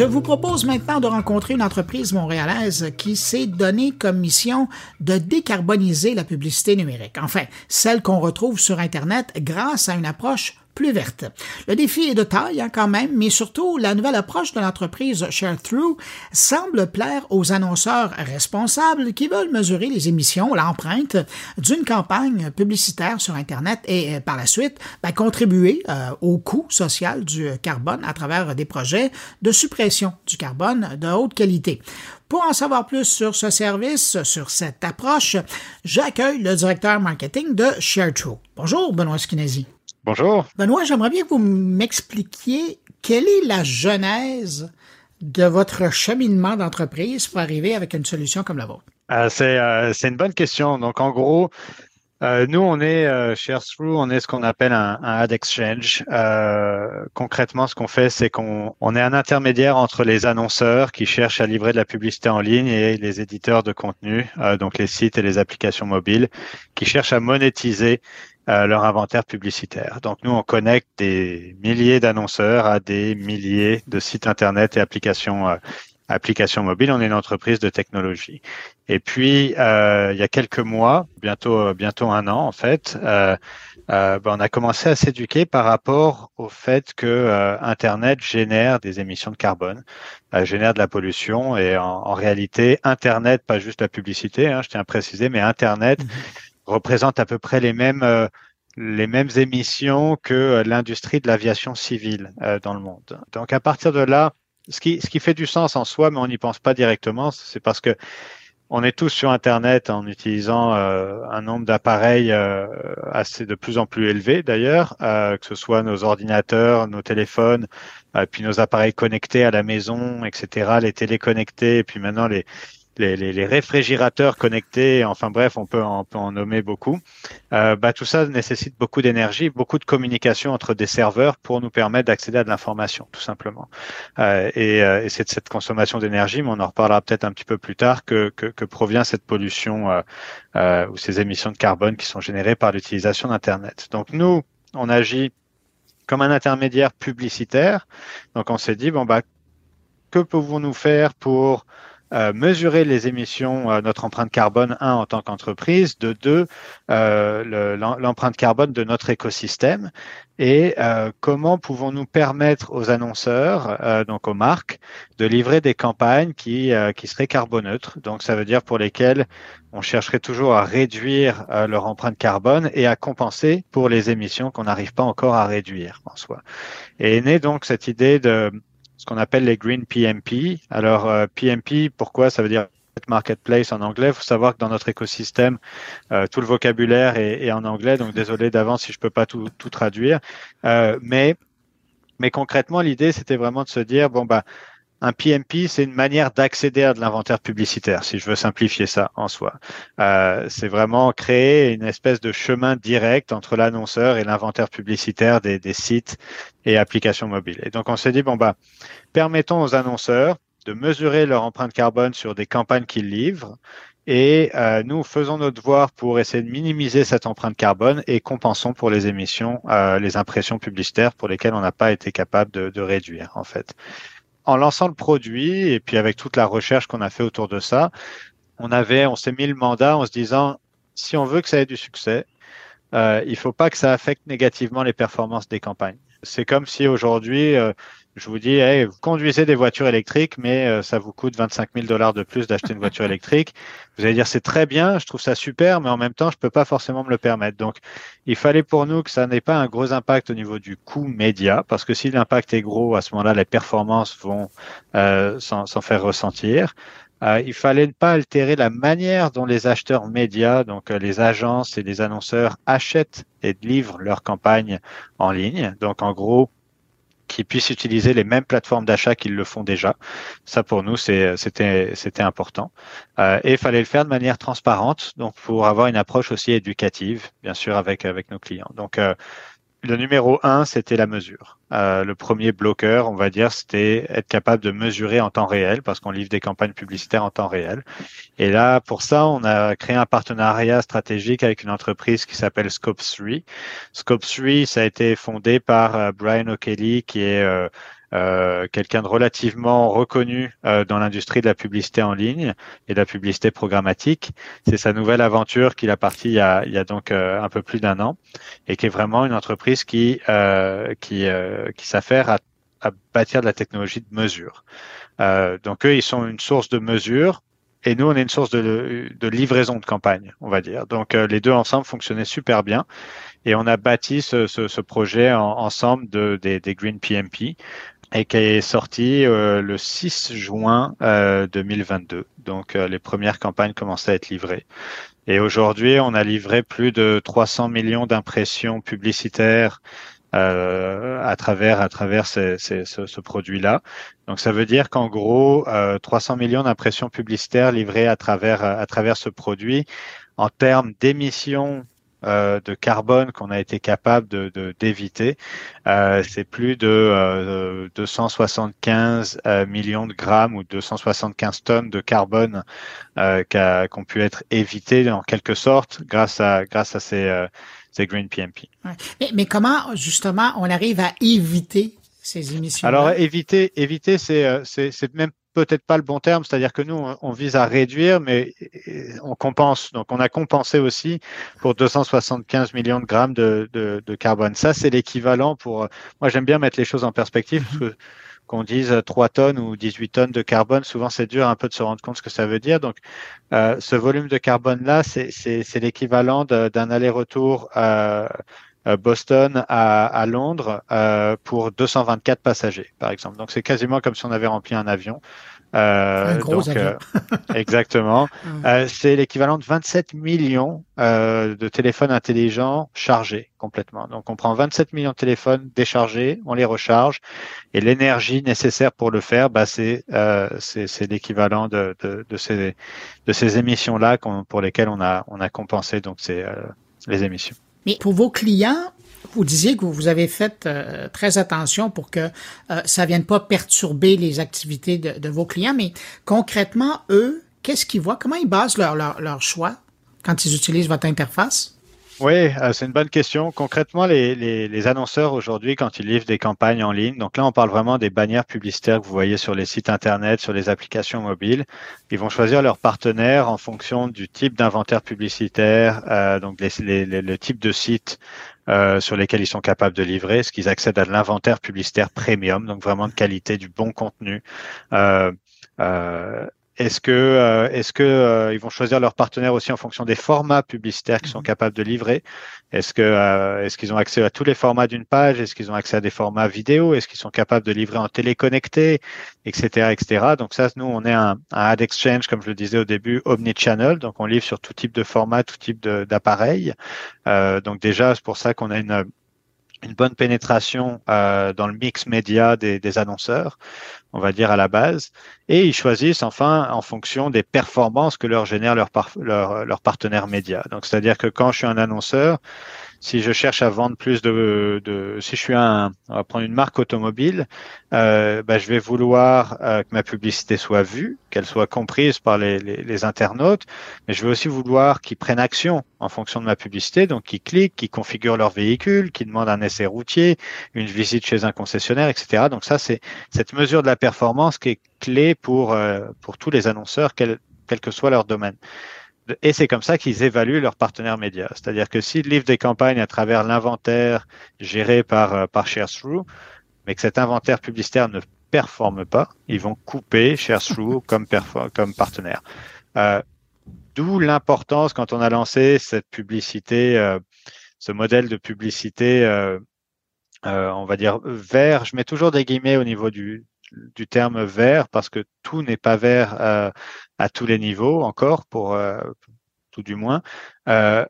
Je vous propose maintenant de rencontrer une entreprise montréalaise qui s'est donné comme mission de décarboniser la publicité numérique. Enfin, celle qu'on retrouve sur Internet grâce à une approche Le défi est de taille hein, quand même, mais surtout la nouvelle approche de l'entreprise ShareThrough semble plaire aux annonceurs responsables qui veulent mesurer les émissions, l'empreinte d'une campagne publicitaire sur Internet et euh, par la suite ben, contribuer euh, au coût social du carbone à travers des projets de suppression du carbone de haute qualité. Pour en savoir plus sur ce service, sur cette approche, j'accueille le directeur marketing de ShareThrough. Bonjour, Benoît Skinesi. Bonjour. Benoît, j'aimerais bien que vous m'expliquiez quelle est la genèse de votre cheminement d'entreprise pour arriver avec une solution comme la vôtre? Euh, c'est euh, c'est une bonne question. Donc, en gros, Euh, nous, on est euh, chez on est ce qu'on appelle un, un, ad exchange. Euh, concrètement, ce qu'on fait, c'est qu'on on est un intermédiaire entre les annonceurs qui cherchent à livrer de la publicité en ligne et les éditeurs de contenu, donc les sites et les applications mobiles, qui cherchent à monétiser euh, leur inventaire publicitaire. Donc nous, on connecte des milliers d'annonceurs à des milliers de sites internet et applications euh, applications mobiles. On est une entreprise de technologie. Et puis, euh, il y a quelques mois, bientôt, bientôt un an en fait, euh, euh, ben, on a commencé à s'éduquer par rapport au fait que euh, Internet génère des émissions de carbone, euh, génère de la pollution. Et en, en, réalité, Internet, pas juste la publicité, hein, je tiens à préciser, mais Internet mmh. représente à peu près les mêmes les mêmes émissions que l'industrie de l'aviation civile dans le monde. Donc à partir de là, ce qui, ce qui fait du sens en soi, mais on n'y pense pas directement, c'est parce que on est tous sur Internet en utilisant euh, un nombre d'appareils euh, assez de plus en plus élevé d'ailleurs, euh, que ce soit nos ordinateurs, nos téléphones, puis nos appareils connectés à la maison, etc., les téléconnectés, et puis maintenant les, les, les, les, réfrigérateurs connectés, enfin bref, on peut, on peut en nommer beaucoup. Euh, bah, tout ça nécessite beaucoup d'énergie, beaucoup de communication entre des serveurs pour nous permettre d'accéder à de l'information, tout simplement. Euh, et, euh, et c'est de cette consommation d'énergie, mais on en reparlera peut-être un petit peu plus tard, que, que, que provient cette pollution euh, euh, ou ces émissions de carbone qui sont générées par l'utilisation d'Internet. Donc nous, on agit comme un intermédiaire publicitaire. Donc on s'est dit, bon, bah, que pouvons-nous faire pour euh, mesurer les émissions, euh, notre empreinte carbone, un, en tant qu'entreprise, de deux, euh, l'empreinte carbone de notre écosystème, et euh, comment pouvons-nous permettre aux annonceurs, euh, donc aux marques, de livrer des campagnes qui, qui seraient carboneutres. Donc ça veut dire pour lesquelles on chercherait toujours à réduire leur empreinte carbone et à compenser pour les émissions qu'on n'arrive pas encore à réduire en soi. Et est née donc cette idée de ce qu'on appelle les Green PMP. Alors, euh, PMP, pourquoi Ça veut dire marketplace en anglais? Il faut savoir que dans notre écosystème, euh, tout le vocabulaire est, est, en anglais, donc désolé d'avance si je peux pas tout, tout traduire. Euh, mais, mais concrètement, l'idée, c'était vraiment de se dire, bon, bah, un PMP, c'est une manière d'accéder à de l'inventaire publicitaire, si je veux simplifier ça en soi. Euh, c'est vraiment créer une espèce de chemin direct entre l'annonceur et l'inventaire publicitaire des, sites et applications mobiles. Et donc, on s'est dit, bon, bah, permettons aux annonceurs de mesurer leur empreinte carbone sur des campagnes qu'ils livrent. Et euh, nous faisons notre devoir pour essayer de minimiser cette empreinte carbone et compensons pour les émissions, euh, les impressions publicitaires pour lesquelles on n'a pas été capable de réduire, en fait en lançant le produit et puis avec toute la recherche qu'on a fait autour de ça, on avait, on s'est mis le mandat en se disant si on veut que ça ait du succès, euh, il faut pas que ça affecte négativement les performances des campagnes. C'est comme si aujourd'hui, euh, je vous dis, hey, vous conduisez des voitures électriques, mais euh, ça vous coûte 25 000 dollars de plus d'acheter une voiture électrique. Vous allez dire, c'est très bien, je trouve ça super, mais en même temps, je peux pas forcément me le permettre. Donc, il fallait pour nous que ça n'ait pas un gros impact au niveau du coût média, parce que si l'impact est gros, à ce moment-là, les performances vont euh, s'en faire ressentir. Euh, il fallait ne pas altérer la manière dont les acheteurs médias, donc euh, les agences et les annonceurs achètent et livrent leurs campagnes en ligne. Donc en gros, qu'ils puissent utiliser les mêmes plateformes d'achat qu'ils le font déjà. Ça, pour nous, c'était important. Euh, et il fallait le faire de manière transparente, donc pour avoir une approche aussi éducative, bien sûr, avec avec nos clients. Donc euh, le numéro un, c'était la mesure. Euh, le premier bloqueur, on va dire, c'était être capable de mesurer en temps réel, parce qu'on livre des campagnes publicitaires en temps réel. Et là, pour ça, on a créé un partenariat stratégique avec une entreprise qui s'appelle Scope 3. Scope 3, ça a été fondé par euh, Brian O'Kelly, qui est euh, quelqu'un de relativement reconnu euh, dans l'industrie de la publicité en ligne et de la publicité programmatique. C'est sa nouvelle aventure qu'il a partie il y a, il y a donc euh, un peu plus d'un an et qui est vraiment une entreprise qui qui qui s'affaire à, à, bâtir de la technologie de mesure. donc eux, ils sont une source de mesure et nous, on est une source de, de livraison de campagne, on va dire. Donc les deux ensemble fonctionnaient super bien. Et on a bâti ce, ce, ce projet en, ensemble de, des, des Green PMP et qui est sorti euh, le 6 juin euh, 2022. Donc euh, les premières campagnes commençaient à être livrées. Et aujourd'hui, on a livré plus de 300 millions d'impressions publicitaires euh, à travers à travers ce, ce, ce produit-là. Donc ça veut dire qu'en gros, 300 millions d'impressions publicitaires livrées à travers à travers ce produit en termes d'émissions euh, de carbone qu'on a été capable de d'éviter. Euh, c'est plus de euh, 275 euh, millions de grammes ou 275 tonnes de carbone euh, qu'ont pu être évitées en quelque sorte grâce à grâce à ces, ces Green PMP. Ouais. Mais, mais comment justement on arrive à éviter ces émissions Alors éviter, éviter, c'est c'est même peut-être pas le bon terme, c'est-à-dire que nous, on, on, vise à réduire, mais on compense. Donc, on a compensé aussi pour 275 millions de grammes de, de, de carbone. Ça, c'est l'équivalent pour. Moi, j'aime bien mettre les choses en perspective parce que qu'on dise 3 tonnes ou 18 tonnes de carbone, souvent c'est dur un peu de se rendre compte ce que ça veut dire. Donc, euh, ce volume de carbone-là, c'est l'équivalent d'un aller-retour. Euh, Boston à, à Londres euh, pour 224 passagers, par exemple. Donc c'est quasiment comme si on avait rempli un avion. Euh, un gros donc, avion. euh, exactement. Euh, c'est l'équivalent de 27 millions euh, de téléphones intelligents chargés complètement. Donc on prend 27 millions de téléphones déchargés, on les recharge, et l'énergie nécessaire pour le faire, bah, c'est euh, c'est l'équivalent de, de, de, ces de ces émissions là pour lesquelles on a on a compensé donc c'est les émissions. Mais pour vos clients, vous disiez que vous avez fait euh, très attention pour que euh, ça vienne pas perturber les activités de, vos clients, mais concrètement, eux, qu'est-ce qu'ils voient? Comment ils basent leur, leur choix quand ils utilisent votre interface? Oui, euh, c'est une bonne question. Concrètement, les, les, les annonceurs aujourd'hui, quand ils livrent des campagnes en ligne, donc là, on parle vraiment des bannières publicitaires que vous voyez sur les sites Internet, sur les applications mobiles. Ils vont choisir leurs partenaires en fonction du type d'inventaire publicitaire, euh, donc les, le type de site euh, sur lesquels ils sont capables de livrer, ce qu'ils accèdent à de l'inventaire publicitaire premium, donc vraiment de qualité, du bon contenu. Euh, euh, est-ce que, euh, est-ce que euh, ils vont choisir leurs partenaires aussi en fonction des formats publicitaires qu'ils sont capables de livrer? Est-ce que, euh, est-ce qu'ils ont accès à tous les formats d'une page? Est-ce qu'ils ont accès à des formats vidéo? Est-ce qu'ils sont capables de livrer en téléconnecté, etc., etc. Donc ça, nous, on est un, un ad exchange, comme je le disais au début, omnichannel. Donc on livre sur tout type de format, tout type d'appareil. donc déjà, c'est pour ça qu'on a une une bonne pénétration euh, dans le mix média des, annonceurs, on va dire à la base, et ils choisissent enfin en fonction des performances que leur génère leur, par, leur, leur partenaire média. Donc c'est-à-dire que quand je suis un annonceur, si je cherche à vendre plus de, de si je suis un, on va prendre une marque automobile, euh, bah, je vais vouloir euh, que ma publicité soit vue, qu'elle soit comprise par les, les, les, internautes, mais je vais aussi vouloir qu'ils prennent action en fonction de ma publicité, donc qu'ils cliquent, qu'ils configurent leur véhicule, qu'ils demandent un essai routier, une visite chez un concessionnaire, etc. Donc ça, c'est cette mesure de la performance qui est clé pour euh, pour tous les annonceurs, quel, quel que soit leur domaine. Et c'est comme ça qu'ils évaluent leurs partenaires médias. C'est-à-dire que s'ils livrent des campagnes à travers l'inventaire géré par, euh, par ShareThrough, mais que cet inventaire publicitaire ne performe pas, ils vont couper ShareThrough comme, comme partenaire. Euh, D'où l'importance quand on a lancé cette publicité, euh, ce modèle de publicité, euh, on va dire vert. Je mets toujours des guillemets au niveau du, du terme vert parce que tout n'est pas vert euh, à tous les niveaux encore, pour euh, tout du moins. Euh,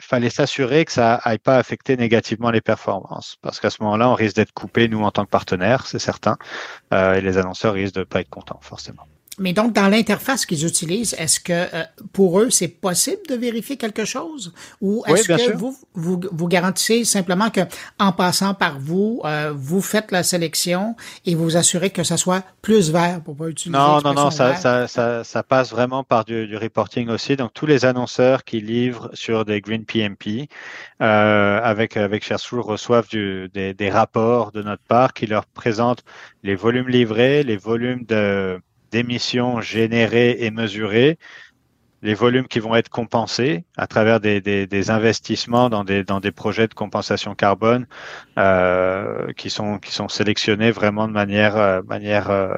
fallait s'assurer que ça aille pas affecter négativement les performances, parce qu'à ce moment-là, on risque d'être coupé nous en tant que partenaire, c'est certain, euh, et les annonceurs risquent de pas être contents forcément. Mais donc, dans l'interface qu'ils utilisent, est-ce que euh, pour eux, c'est possible de vérifier quelque chose? Ou est-ce oui, que vous, vous, vous, garantissez simplement que en passant par vous, euh, vous faites la sélection et vous assurez que ça soit plus vert pour pas utiliser Non, non, non, ça, ça, ça, ça, passe vraiment par du, du, reporting aussi. Donc, tous les annonceurs qui livrent sur des Green PMP euh, avec, avec ShareThrough reçoivent du, des, des rapports de notre part qui leur présentent les volumes livrés, les volumes de d'émissions générées et mesurées, les volumes qui vont être compensés à travers des, des, des investissements dans des, dans des projets de compensation carbone euh, qui sont qui sont sélectionnés vraiment de manière euh, manière euh,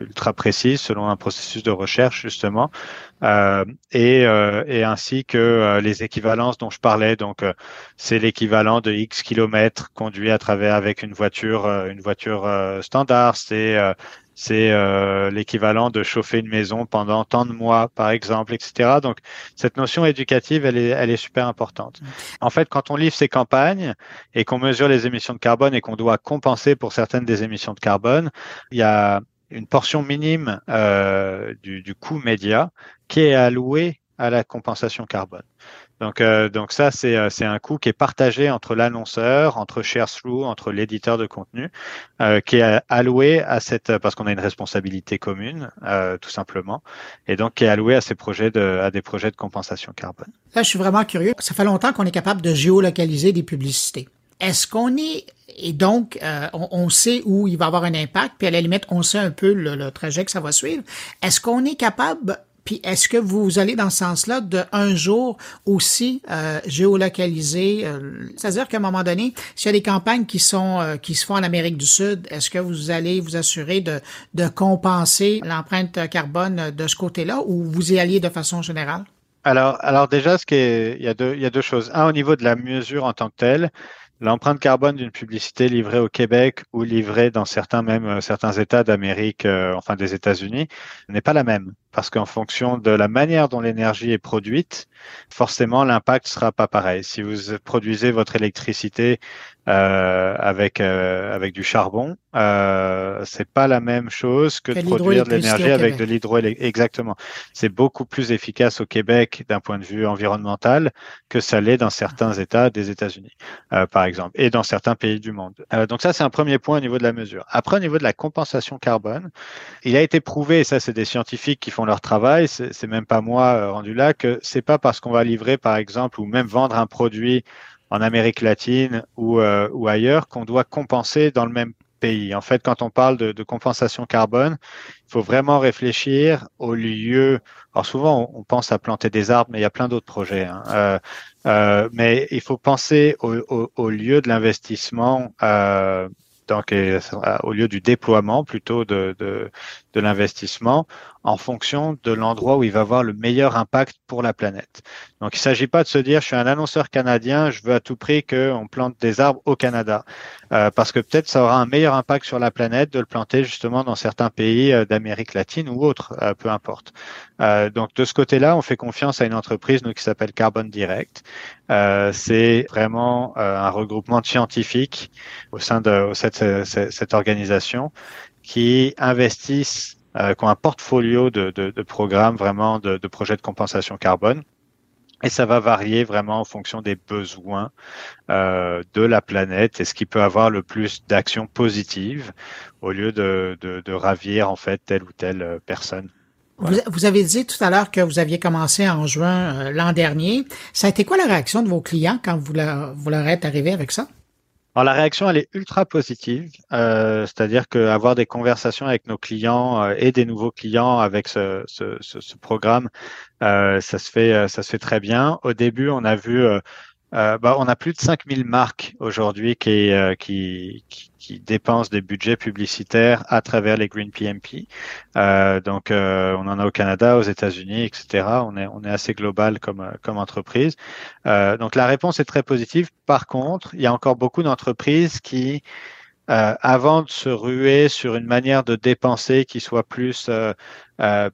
ultra précise selon un processus de recherche justement. Euh, et, euh, et ainsi que euh, les équivalences dont je parlais. Donc c'est l'équivalent de x kilomètres conduits à travers avec une voiture une voiture standard. C'est c'est euh, l'équivalent de chauffer une maison pendant tant de mois, par exemple, etc. Donc, cette notion éducative, elle est, elle est super importante. En fait, quand on livre ces campagnes et qu'on mesure les émissions de carbone et qu'on doit compenser pour certaines des émissions de carbone, il y a une portion minime euh, du, du coût média qui est allouée à la compensation carbone. Donc, euh, donc ça, c'est, euh, c'est un coût qui est partagé entre l'annonceur, entre ShareThrough, entre l'éditeur de contenu, euh, qui est alloué à cette, parce qu'on a une responsabilité commune, euh, tout simplement, et donc qui est alloué à ces projets de, à des projets de compensation carbone. Là, je suis vraiment curieux. Ça fait longtemps qu'on est capable de géolocaliser des publicités. Est-ce qu'on est et donc euh, on, on, sait où il va avoir un impact, puis à la limite on sait un peu le trajet que ça va suivre. Est-ce qu'on est capable puis est-ce que vous allez dans ce sens-là de un jour aussi euh, géolocaliser euh, C'est-à-dire qu'à un moment donné, s'il y a des campagnes qui sont euh, qui se font en Amérique du Sud, est-ce que vous allez vous assurer de, compenser l'empreinte carbone de ce côté-là ou vous y alliez de façon générale? Alors, déjà, il y a deux, choses. Un, au niveau de la mesure en tant que telle, L'empreinte carbone d'une publicité livrée au Québec ou livrée dans certains même États d'Amérique, enfin des États-Unis, n'est pas la même parce qu'en fonction de la manière dont l'énergie est produite, forcément l'impact sera pas pareil. Si vous produisez votre électricité euh, avec euh, avec du charbon, euh, c'est pas la même chose que, Que de produire de l'énergie avec de l'hydroélectricité. Exactement. C'est beaucoup plus efficace au Québec d'un point de vue environnemental que ça l'est dans certains États des États-Unis, euh, par exemple, et dans certains pays du monde. Donc ça, c'est un premier point au niveau de la mesure. Après, au niveau de la compensation carbone, il a été prouvé, et ça, c'est des scientifiques qui font leur travail, c'est même pas moi euh, rendu là, que c'est pas parce qu'on va livrer, par exemple, ou même vendre un produit en Amérique latine ou, euh, ou ailleurs qu'on doit compenser dans le même pays. En fait, quand on parle de, compensation carbone, il faut vraiment réfléchir au lieu. Alors souvent, on, pense à planter des arbres, mais il y a plein d'autres projets. hein. Euh, mais il faut penser au, lieu de l'investissement, donc au lieu du déploiement plutôt de, de l'investissement, en fonction de l'endroit où il va avoir le meilleur impact pour la planète. Donc, il ne s'agit pas de se dire, je suis un annonceur canadien, je veux à tout prix qu'on plante des arbres au Canada, Euh, parce que peut-être ça aura un meilleur impact sur la planète de le planter justement dans certains pays euh, d'Amérique latine ou autres, euh, peu importe. Donc, de ce côté-là, on fait confiance à une entreprise nous, qui s'appelle Carbon Direct. C'est vraiment un regroupement de scientifiques au sein de, cette organisation qui investissent euh, qui ont un portfolio de, de, de programmes vraiment de, de projets de compensation carbone. Et ça va varier vraiment en fonction des besoins euh, de la planète et ce qui peut avoir le plus d'actions positives au lieu de, de, de ravir en fait telle ou telle euh, personne. Vous, vous avez dit tout à l'heure que vous aviez commencé en juin euh, l'an dernier. Ça a été quoi la réaction de vos clients quand vous leur, vous leur êtes arrivé avec ça? Alors la réaction elle est ultra positive, euh, c'est-à-dire qu'avoir des conversations avec nos clients euh, et des nouveaux clients avec ce, programme, euh, ça se fait ça se fait très bien. Au début, on a vu euh, bah, on a plus de 5000 marques aujourd'hui qui, euh, qui, qui, dépensent des budgets publicitaires à travers les Green PMP. Euh, donc, euh, on en a au Canada, aux États-Unis, etc. On est, on est assez global comme, euh, comme entreprise. Euh, donc, la réponse est très positive. Par contre, il y a encore beaucoup d'entreprises qui, avant de se ruer sur une manière de dépenser qui soit plus,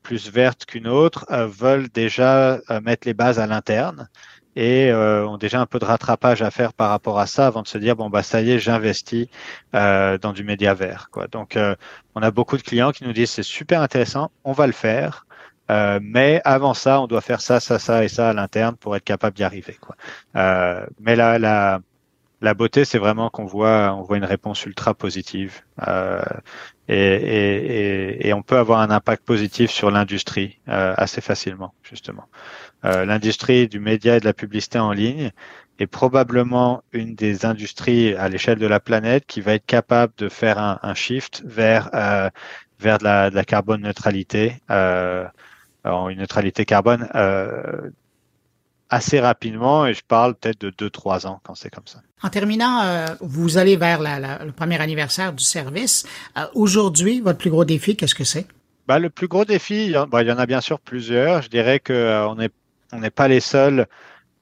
plus verte qu'une autre, veulent déjà mettre les bases à l'interne et euh, ont déjà un peu de rattrapage à faire par rapport à ça avant de se dire bon bah ça y est j'investis euh, dans du média vert quoi. Donc euh, on a beaucoup de clients qui nous disent c'est super intéressant on va le faire euh, mais avant ça on doit faire ça ça ça et ça à l'interne pour être capable d'y arriver quoi. Euh, mais la la la beauté c'est vraiment qu'on voit on voit une réponse ultra positive euh, et, et, et, et on peut avoir un impact positif sur l'industrie euh, assez facilement justement euh, l'industrie du média et de la publicité en ligne est probablement une des industries à l'échelle de la planète qui va être capable de faire un, un shift vers euh, vers de la, de la carbone neutralité, euh, une neutralité carbone euh, assez rapidement, et je parle peut-être de 2-3 ans quand c'est comme ça. En terminant, euh, vous allez vers le premier anniversaire du service. Euh, Aujourd'hui, votre plus gros défi, qu'est-ce que c'est? Bah, le plus gros défi, il y, en, bah, il y en a bien sûr plusieurs. Je dirais que euh, n'est on pas les seuls,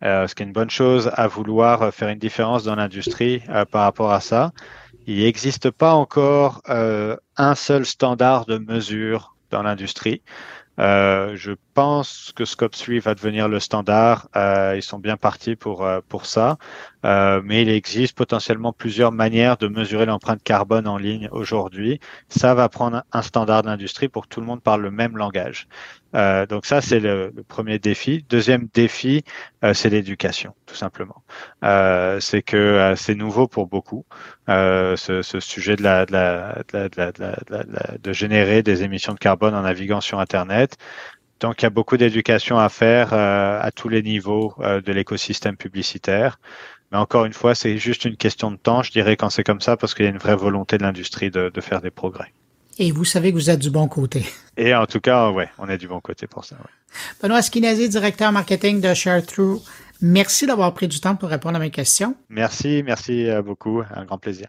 ce qui est une bonne chose, à vouloir faire une différence dans l'industrie par rapport à ça. Il n'existe pas encore un seul standard de mesure dans l'industrie. Je pense que Scope 3 va devenir le standard. Ils sont bien partis pour, pour ça. Euh, mais il existe potentiellement plusieurs manières de mesurer l'empreinte carbone en ligne aujourd'hui. Ça va prendre un standard d'industrie pour que tout le monde parle le même langage. Euh, donc ça, c'est le, premier défi. Deuxième défi, euh, c'est l'éducation, tout simplement. Euh, c'est que c'est nouveau pour beaucoup, ce, ce, sujet de, la, de, la, de, de, générer des émissions de carbone en naviguant sur Internet. Donc, il y a beaucoup d'éducation à faire à tous les niveaux de l'écosystème publicitaire. Mais encore une fois, c'est juste une question de temps, je dirais, quand c'est comme ça, parce qu'il y a une vraie volonté de l'industrie de, de faire des progrès. Et vous savez que vous êtes du bon côté. Et en tout cas, ouais, on est du bon côté pour ça. Ouais. Benoît Skinazi, directeur marketing de ShareThrough, merci d'avoir pris du temps pour répondre à mes questions. Merci, merci beaucoup. Un grand plaisir.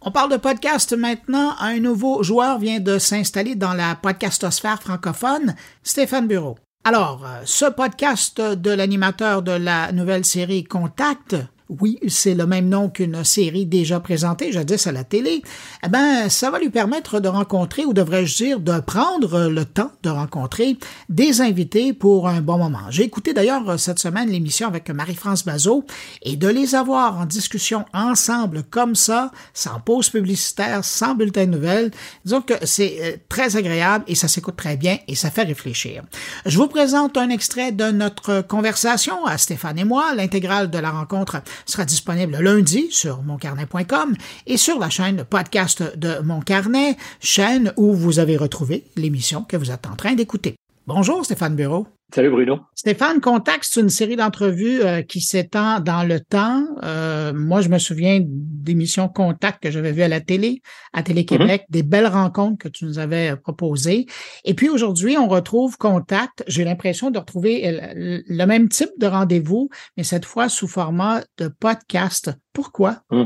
On parle de podcast maintenant. Un nouveau joueur vient de s'installer dans la podcastosphère francophone, Stéphane Bureau. Alors, euh, ce podcast de l'animateur de la nouvelle série Contact oui, c'est le même nom qu'une série déjà présentée jadis à la télé, eh ben, ça va lui permettre de rencontrer, ou devrais-je dire, de prendre le temps de rencontrer des invités pour un bon moment. J'ai écouté d'ailleurs cette semaine l'émission avec Marie-France Bazot et de les avoir en discussion ensemble comme ça, sans pause publicitaire, sans bulletin de nouvelles, disons que c'est euh, très agréable et ça s'écoute très bien et ça fait réfléchir. Je vous présente un extrait de notre conversation à Stéphane et moi, l'intégrale de la rencontre sera disponible lundi sur moncarnet.com et sur la chaîne podcast de Mon Carnet, chaîne où vous avez retrouvé l'émission que vous êtes en train d'écouter. Bonjour Stéphane Bureau. Salut Bruno. Stéphane, Contact, c'est une série d'entrevues euh, qui s'étend dans le temps. Euh, moi, je me souviens d'émissions Contact que j'avais vues à la télé, à Télé-Québec, mm-hmm. des belles rencontres que tu nous avais proposées. Et puis aujourd'hui, on retrouve Contact. J'ai l'impression de retrouver le, même type de rendez-vous, mais cette fois sous format de podcast. Pourquoi? Mm.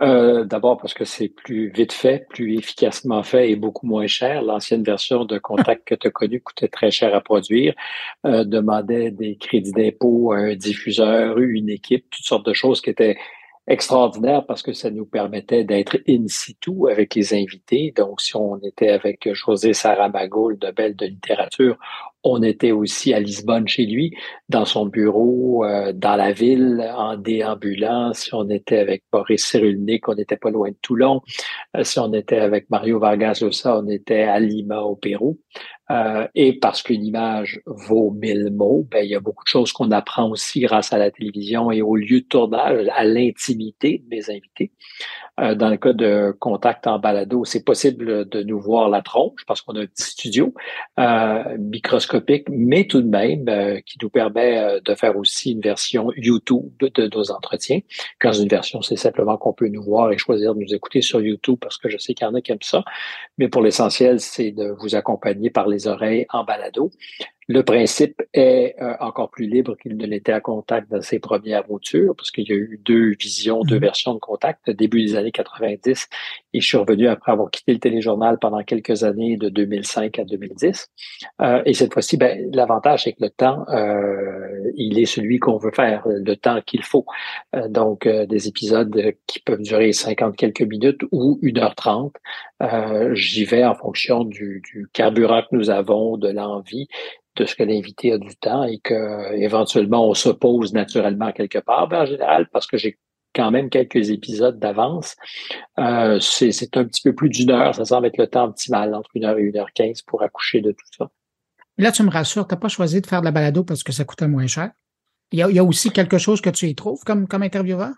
Euh, d'abord parce que c'est plus vite fait, plus efficacement fait et beaucoup moins cher. L'ancienne version de Contact que tu as connue coûtait très cher à produire, euh, demandait des crédits d'impôt à un diffuseur, une équipe, toutes sortes de choses qui étaient extraordinaires parce que ça nous permettait d'être in situ avec les invités. Donc, si on était avec José Saramago, le Nobel de littérature, on était aussi à Lisbonne chez lui, dans son bureau, euh, dans la ville, en déambulant. Si on était avec Boris Cyrulnik, on n'était pas loin de Toulon. Euh, si on était avec Mario Vargas Llosa, on était à Lima, au Pérou. Euh, et parce qu'une image vaut mille mots, ben, il y a beaucoup de choses qu'on apprend aussi grâce à la télévision et au lieu de tournage, à l'intimité de mes invités. Euh, dans le cas de contact en balado, c'est possible de nous voir la tronche parce qu'on a un petit studio euh, microscopique, mais tout de même euh, qui nous permet de faire aussi une version YouTube de, nos entretiens. Quand une version, c'est simplement qu'on peut nous voir et choisir de nous écouter sur YouTube parce que je sais qu'il y en a qui aiment ça. Mais pour l'essentiel, c'est de vous accompagner par les oreilles en balado. Le principe est euh, encore plus libre qu'il ne l'était à Contact dans ses premières moutures, parce qu'il y a eu deux visions, deux mhm. versions de Contact, début des années 90, et je suis revenu après avoir quitté le téléjournal pendant quelques années, de 2005 à 2010. Euh, et cette fois-ci, ben, l'avantage, c'est que le temps, euh, il est celui qu'on veut faire, le temps qu'il faut. Euh, donc, des épisodes qui peuvent durer 50 quelques minutes ou 1h30. J'y vais en fonction du, du carburant que nous avons, de l'envie de ce que l'invité a du temps et que éventuellement on s'oppose naturellement quelque part. Ben, en général, parce que j'ai quand même quelques épisodes d'avance, euh, c'est un petit peu plus d'une heure. Ça semble être le temps optimal, entre une heure et une heure quinze pour accoucher de tout ça. Là, tu me rassures, tu n'as pas choisi de faire de la balado parce que ça coûtait moins cher. Il y, a, aussi quelque chose que tu y trouves comme intervieweur?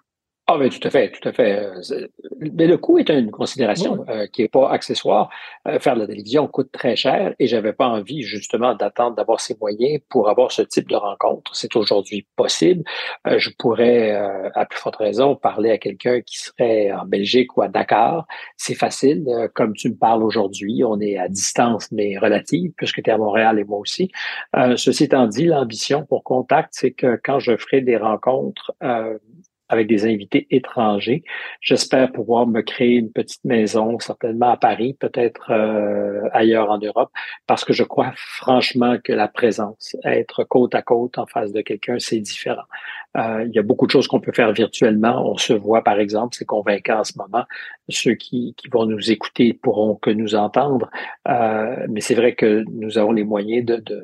Ah oui, tout à fait, tout à fait. Euh, mais le coût est une considération euh, qui n'est pas accessoire. Euh, faire de la télévision coûte très cher et j'avais pas envie justement d'attendre d'avoir ces moyens pour avoir ce type de rencontre. C'est aujourd'hui possible. je pourrais, à plus forte raison, parler à quelqu'un qui serait en Belgique ou à Dakar. C'est facile. comme tu me parles aujourd'hui, on est à distance mais relative puisque tu es à Montréal et moi aussi. ceci étant dit, l'ambition pour Contact, c'est que quand je ferai des rencontres avec des invités étrangers. J'espère pouvoir me créer une petite maison, certainement à Paris, peut-être euh, ailleurs en Europe, parce que je crois franchement que la présence, être côte à côte en face de quelqu'un, c'est différent. Euh, il y a beaucoup de choses qu'on peut faire virtuellement. On se voit, par exemple, c'est convaincant en ce moment. Ceux qui, qui vont nous écouter pourront que nous entendre, euh, mais c'est vrai que nous avons les moyens de, de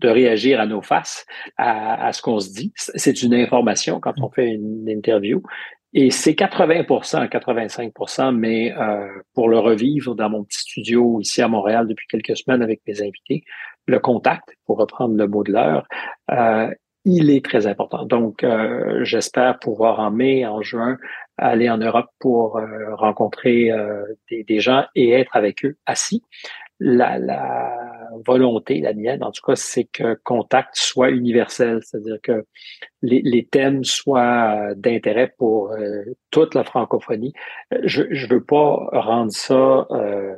de réagir à nos faces, à, à ce qu'on se dit. C'est une information quand on fait une interview. Et c'est 80% 85% mais euh, pour le revivre dans mon petit studio ici à Montréal depuis quelques semaines avec mes invités, le contact, pour reprendre le mot de l'heure, euh, il est très important. Donc, euh, j'espère pouvoir en mai, en juin, aller en Europe pour rencontrer des, des, gens et être avec eux assis la, la, volonté, la mienne en tout cas, c'est que Contact soit universel, c'est-à-dire que les, thèmes soient d'intérêt pour euh, toute la francophonie. Je ne veux pas rendre ça euh,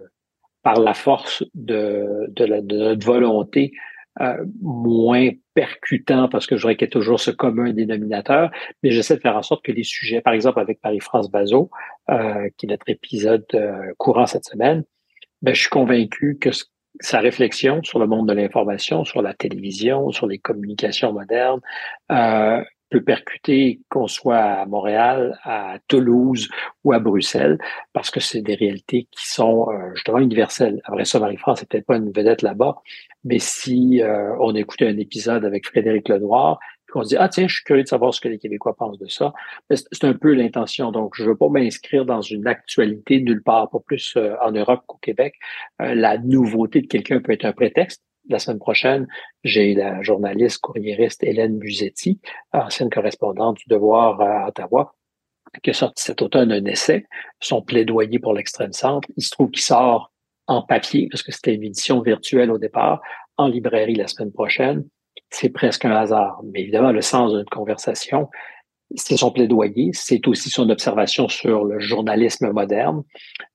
par la force de, notre volonté euh, moins percutant parce que je voudrais qu'il y ait toujours ce commun dénominateur, mais j'essaie de faire en sorte que les sujets, par exemple avec Paris-France Bazo, qui est notre épisode courant cette semaine, ben, je suis convaincu que sa réflexion sur le monde de l'information, sur la télévision, sur les communications modernes, euh, peut percuter qu'on soit à Montréal, à Toulouse ou à Bruxelles, parce que c'est des réalités qui sont euh, justement universelles. Après ça, Marie-France c'est peut-être pas une vedette là-bas, mais si euh, on écoutait un épisode avec Frédéric Lenoir, qu'on se dit, ah tiens, je suis curieux de savoir ce que les Québécois pensent de ça. C'est un peu l'intention. Donc, je ne veux pas m'inscrire dans une actualité nulle part, pas plus euh, en Europe qu'au Québec. Euh, la nouveauté de quelqu'un peut être un prétexte. La semaine prochaine, j'ai la journaliste courriériste Hélène Buzetti, ancienne correspondante du Devoir à Ottawa, qui a sorti cet automne un essai, son plaidoyer pour l'extrême centre. Il se trouve qu'il sort en papier, parce que c'était une édition virtuelle au départ, en librairie la semaine prochaine c'est presque un hasard. Mais évidemment, le sens d'une conversation, c'est son plaidoyer, c'est aussi son observation sur le journalisme moderne,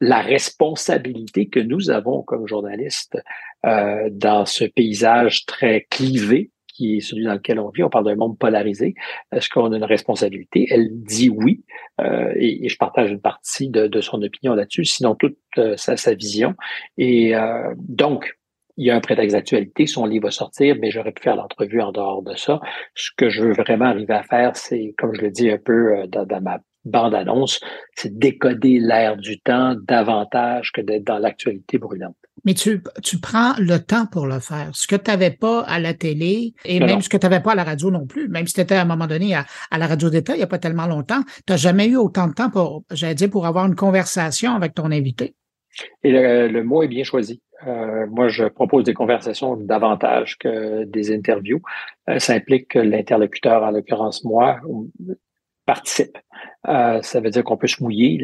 la responsabilité que nous avons comme journalistes euh, dans ce paysage très clivé qui est celui dans lequel on vit. On parle d'un monde polarisé. Est-ce qu'on a une responsabilité? Elle dit oui, euh, et, je partage une partie de, son opinion là-dessus, sinon toute euh, sa, sa, vision. Et euh, donc, il y a un prétexte d'actualité, son livre va sortir, mais j'aurais pu faire l'entrevue en dehors de ça. Ce que je veux vraiment arriver à faire, c'est, comme je le dis un peu euh, dans, ma bande-annonce, c'est décoder l'air du temps davantage que d'être dans l'actualité brûlante. Mais tu, tu prends le temps pour le faire. Ce que tu n'avais pas à la télé et même ce que tu n'avais pas à la radio non plus, même si tu étais à un moment donné à, la radio d'État il n'y a pas tellement longtemps, tu n'as jamais eu autant de temps pour, j'allais dire, pour avoir une conversation avec ton invité. Et le mot est bien choisi. Euh, moi, je propose des conversations davantage que des interviews. Euh, ça implique que l'interlocuteur, en l'occurrence moi, participe. Euh, ça veut dire qu'on peut se mouiller.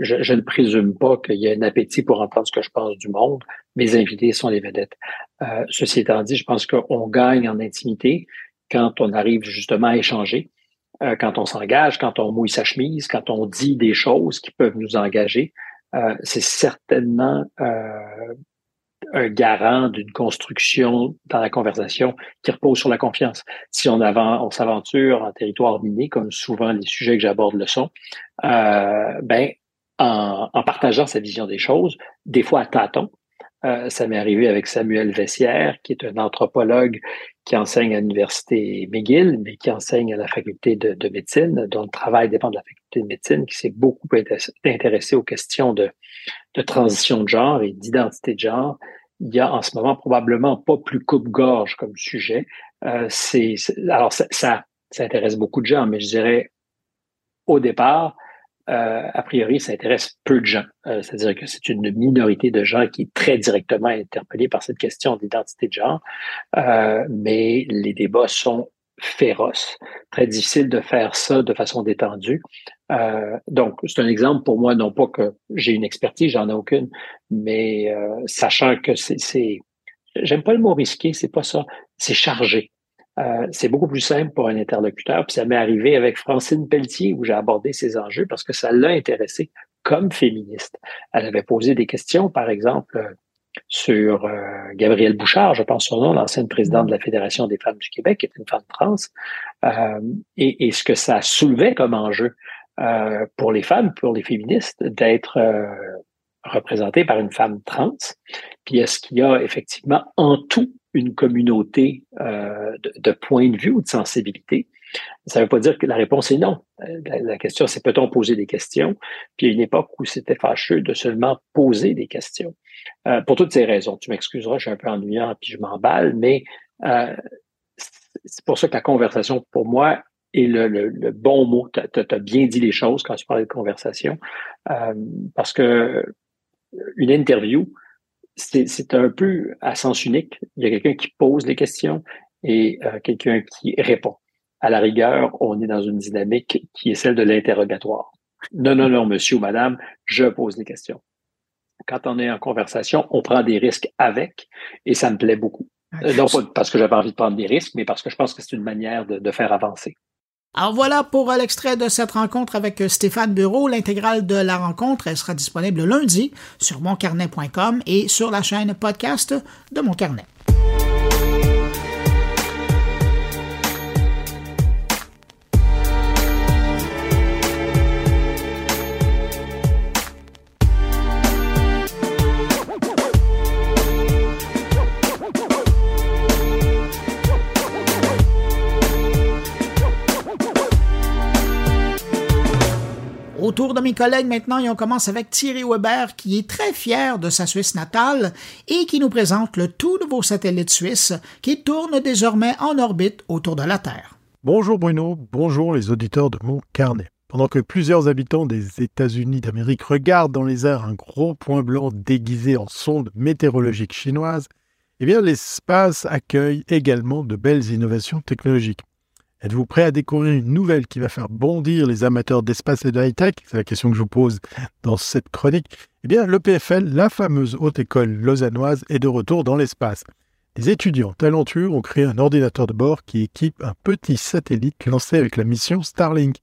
Je, ne présume pas qu'il y a un appétit pour entendre ce que je pense du monde. Mes invités sont les vedettes. ceci étant dit, je pense qu'on gagne en intimité quand on arrive justement à échanger, quand on s'engage, quand on mouille sa chemise, quand on dit des choses qui peuvent nous engager. c'est certainement un garant d'une construction dans la conversation qui repose sur la confiance. Si on, avant, on s'aventure en territoire miné, comme souvent les sujets que j'aborde le sont, euh, ben, en, en, partageant sa vision des choses, des fois à tâtons, euh, ça m'est arrivé avec Samuel Vessière, qui est un anthropologue qui enseigne à l'université McGill, mais qui enseigne à la faculté de, de, médecine, dont le travail dépend de la faculté de médecine, qui s'est beaucoup intéressé aux questions de, de transition de genre et d'identité de genre, il y a en ce moment probablement pas plus coupe-gorge comme sujet. Euh, c'est, alors ça, ça, intéresse beaucoup de gens, mais je dirais au départ, euh, a priori, ça intéresse peu de gens. Euh, c'est-à-dire que c'est une minorité de gens qui est très directement interpellée par cette question d'identité de genre, euh, mais les débats sont féroce. Très difficile de faire ça de façon détendue. Euh, donc, c'est un exemple pour moi, non pas que j'ai une expertise, j'en ai aucune, mais euh, sachant que c'est, j'aime pas le mot risqué, c'est pas ça, c'est chargé. Euh, c'est beaucoup plus simple pour un interlocuteur. Puis ça m'est arrivé avec Francine Pelletier où j'ai abordé ces enjeux parce que ça l'a intéressée comme féministe. Elle avait posé des questions, par exemple, sur euh, Gabrielle Bouchard, je pense son nom, l'ancienne présidente de la Fédération des femmes du Québec, qui est une femme trans, euh, et, et, ce que ça soulevait comme enjeu euh, pour les femmes, pour les féministes, d'être représentées par une femme trans. Puis est-ce qu'il y a effectivement en tout une communauté de, de points de vue ou de sensibilité? Ça ne veut pas dire que la réponse est non. La, question, c'est peut-on poser des questions? Puis il y a une époque où c'était fâcheux de seulement poser des questions. Euh, pour toutes ces raisons, tu m'excuseras, je suis un peu ennuyant puis je m'emballe, mais euh, c'est pour ça que la conversation, pour moi, est le, bon mot. Tu as, bien dit les choses quand tu parlais de conversation, euh, parce que une interview, c'est un peu à sens unique. Il y a quelqu'un qui pose les questions et quelqu'un qui répond. À la rigueur, on est dans une dynamique qui est celle de l'interrogatoire. Non, non, non, monsieur ou madame, je pose des questions quand on est en conversation, on prend des risques avec et ça me plaît beaucoup. Euh, non pas parce que j'avais envie de prendre des risques, mais parce que je pense que c'est une manière de, faire avancer. Alors voilà pour l'extrait de cette rencontre avec Stéphane Bureau. L'intégrale de la rencontre, elle sera disponible lundi sur moncarnet.com et sur la chaîne podcast de Mon Carnet. Mes collègues maintenant et on commence avec Thierry Weber qui est très fier de sa Suisse natale et qui nous présente le tout nouveau satellite suisse qui tourne désormais en orbite autour de la Terre. Bonjour Bruno, bonjour les auditeurs de mon carnet. Pendant que plusieurs habitants des États-Unis d'Amérique regardent dans les airs un gros point blanc déguisé en sonde météorologique chinoise, eh bien l'espace accueille également de belles innovations technologiques. Êtes-vous prêt à découvrir une nouvelle qui va faire bondir les amateurs d'espace et de high-tech? C'est la question que je vous pose dans cette chronique. Eh bien, l'EPFL, la fameuse haute école lausannoise, est de retour dans l'espace. Des étudiants talentueux ont créé un ordinateur de bord qui équipe un petit satellite lancé avec la mission Starlink.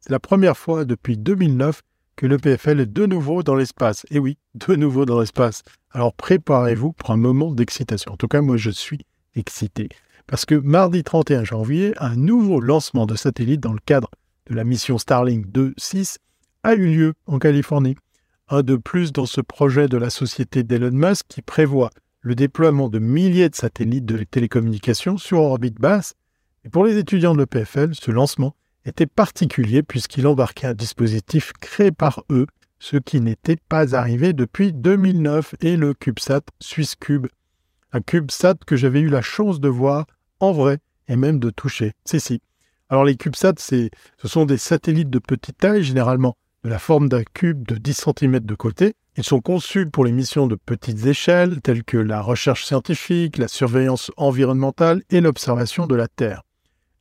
C'est la première fois depuis 2009 que l'EPFL est de nouveau dans l'espace. Et oui, de nouveau dans l'espace. Alors préparez-vous pour un moment d'excitation. En tout cas, moi, je suis excité parce que mardi 31 janvier, un nouveau lancement de satellite dans le cadre de la mission Starlink 2.6 a eu lieu en Californie. Un de plus dans ce projet de la société d'Elon Musk qui prévoit le déploiement de milliers de satellites de télécommunications sur orbite basse. Et pour les étudiants de l'EPFL, ce lancement était particulier puisqu'il embarquait un dispositif créé par eux, ce qui n'était pas arrivé depuis 2009 et le CubeSat SwissCube. Un CubeSat que j'avais eu la chance de voir en vrai et même de toucher. C'est si. Alors les CubeSats, ce sont des satellites de petite taille, généralement de la forme d'un cube de 10 cm de côté. Ils sont conçus pour les missions de petites échelles, telles que la recherche scientifique, la surveillance environnementale et l'observation de la Terre.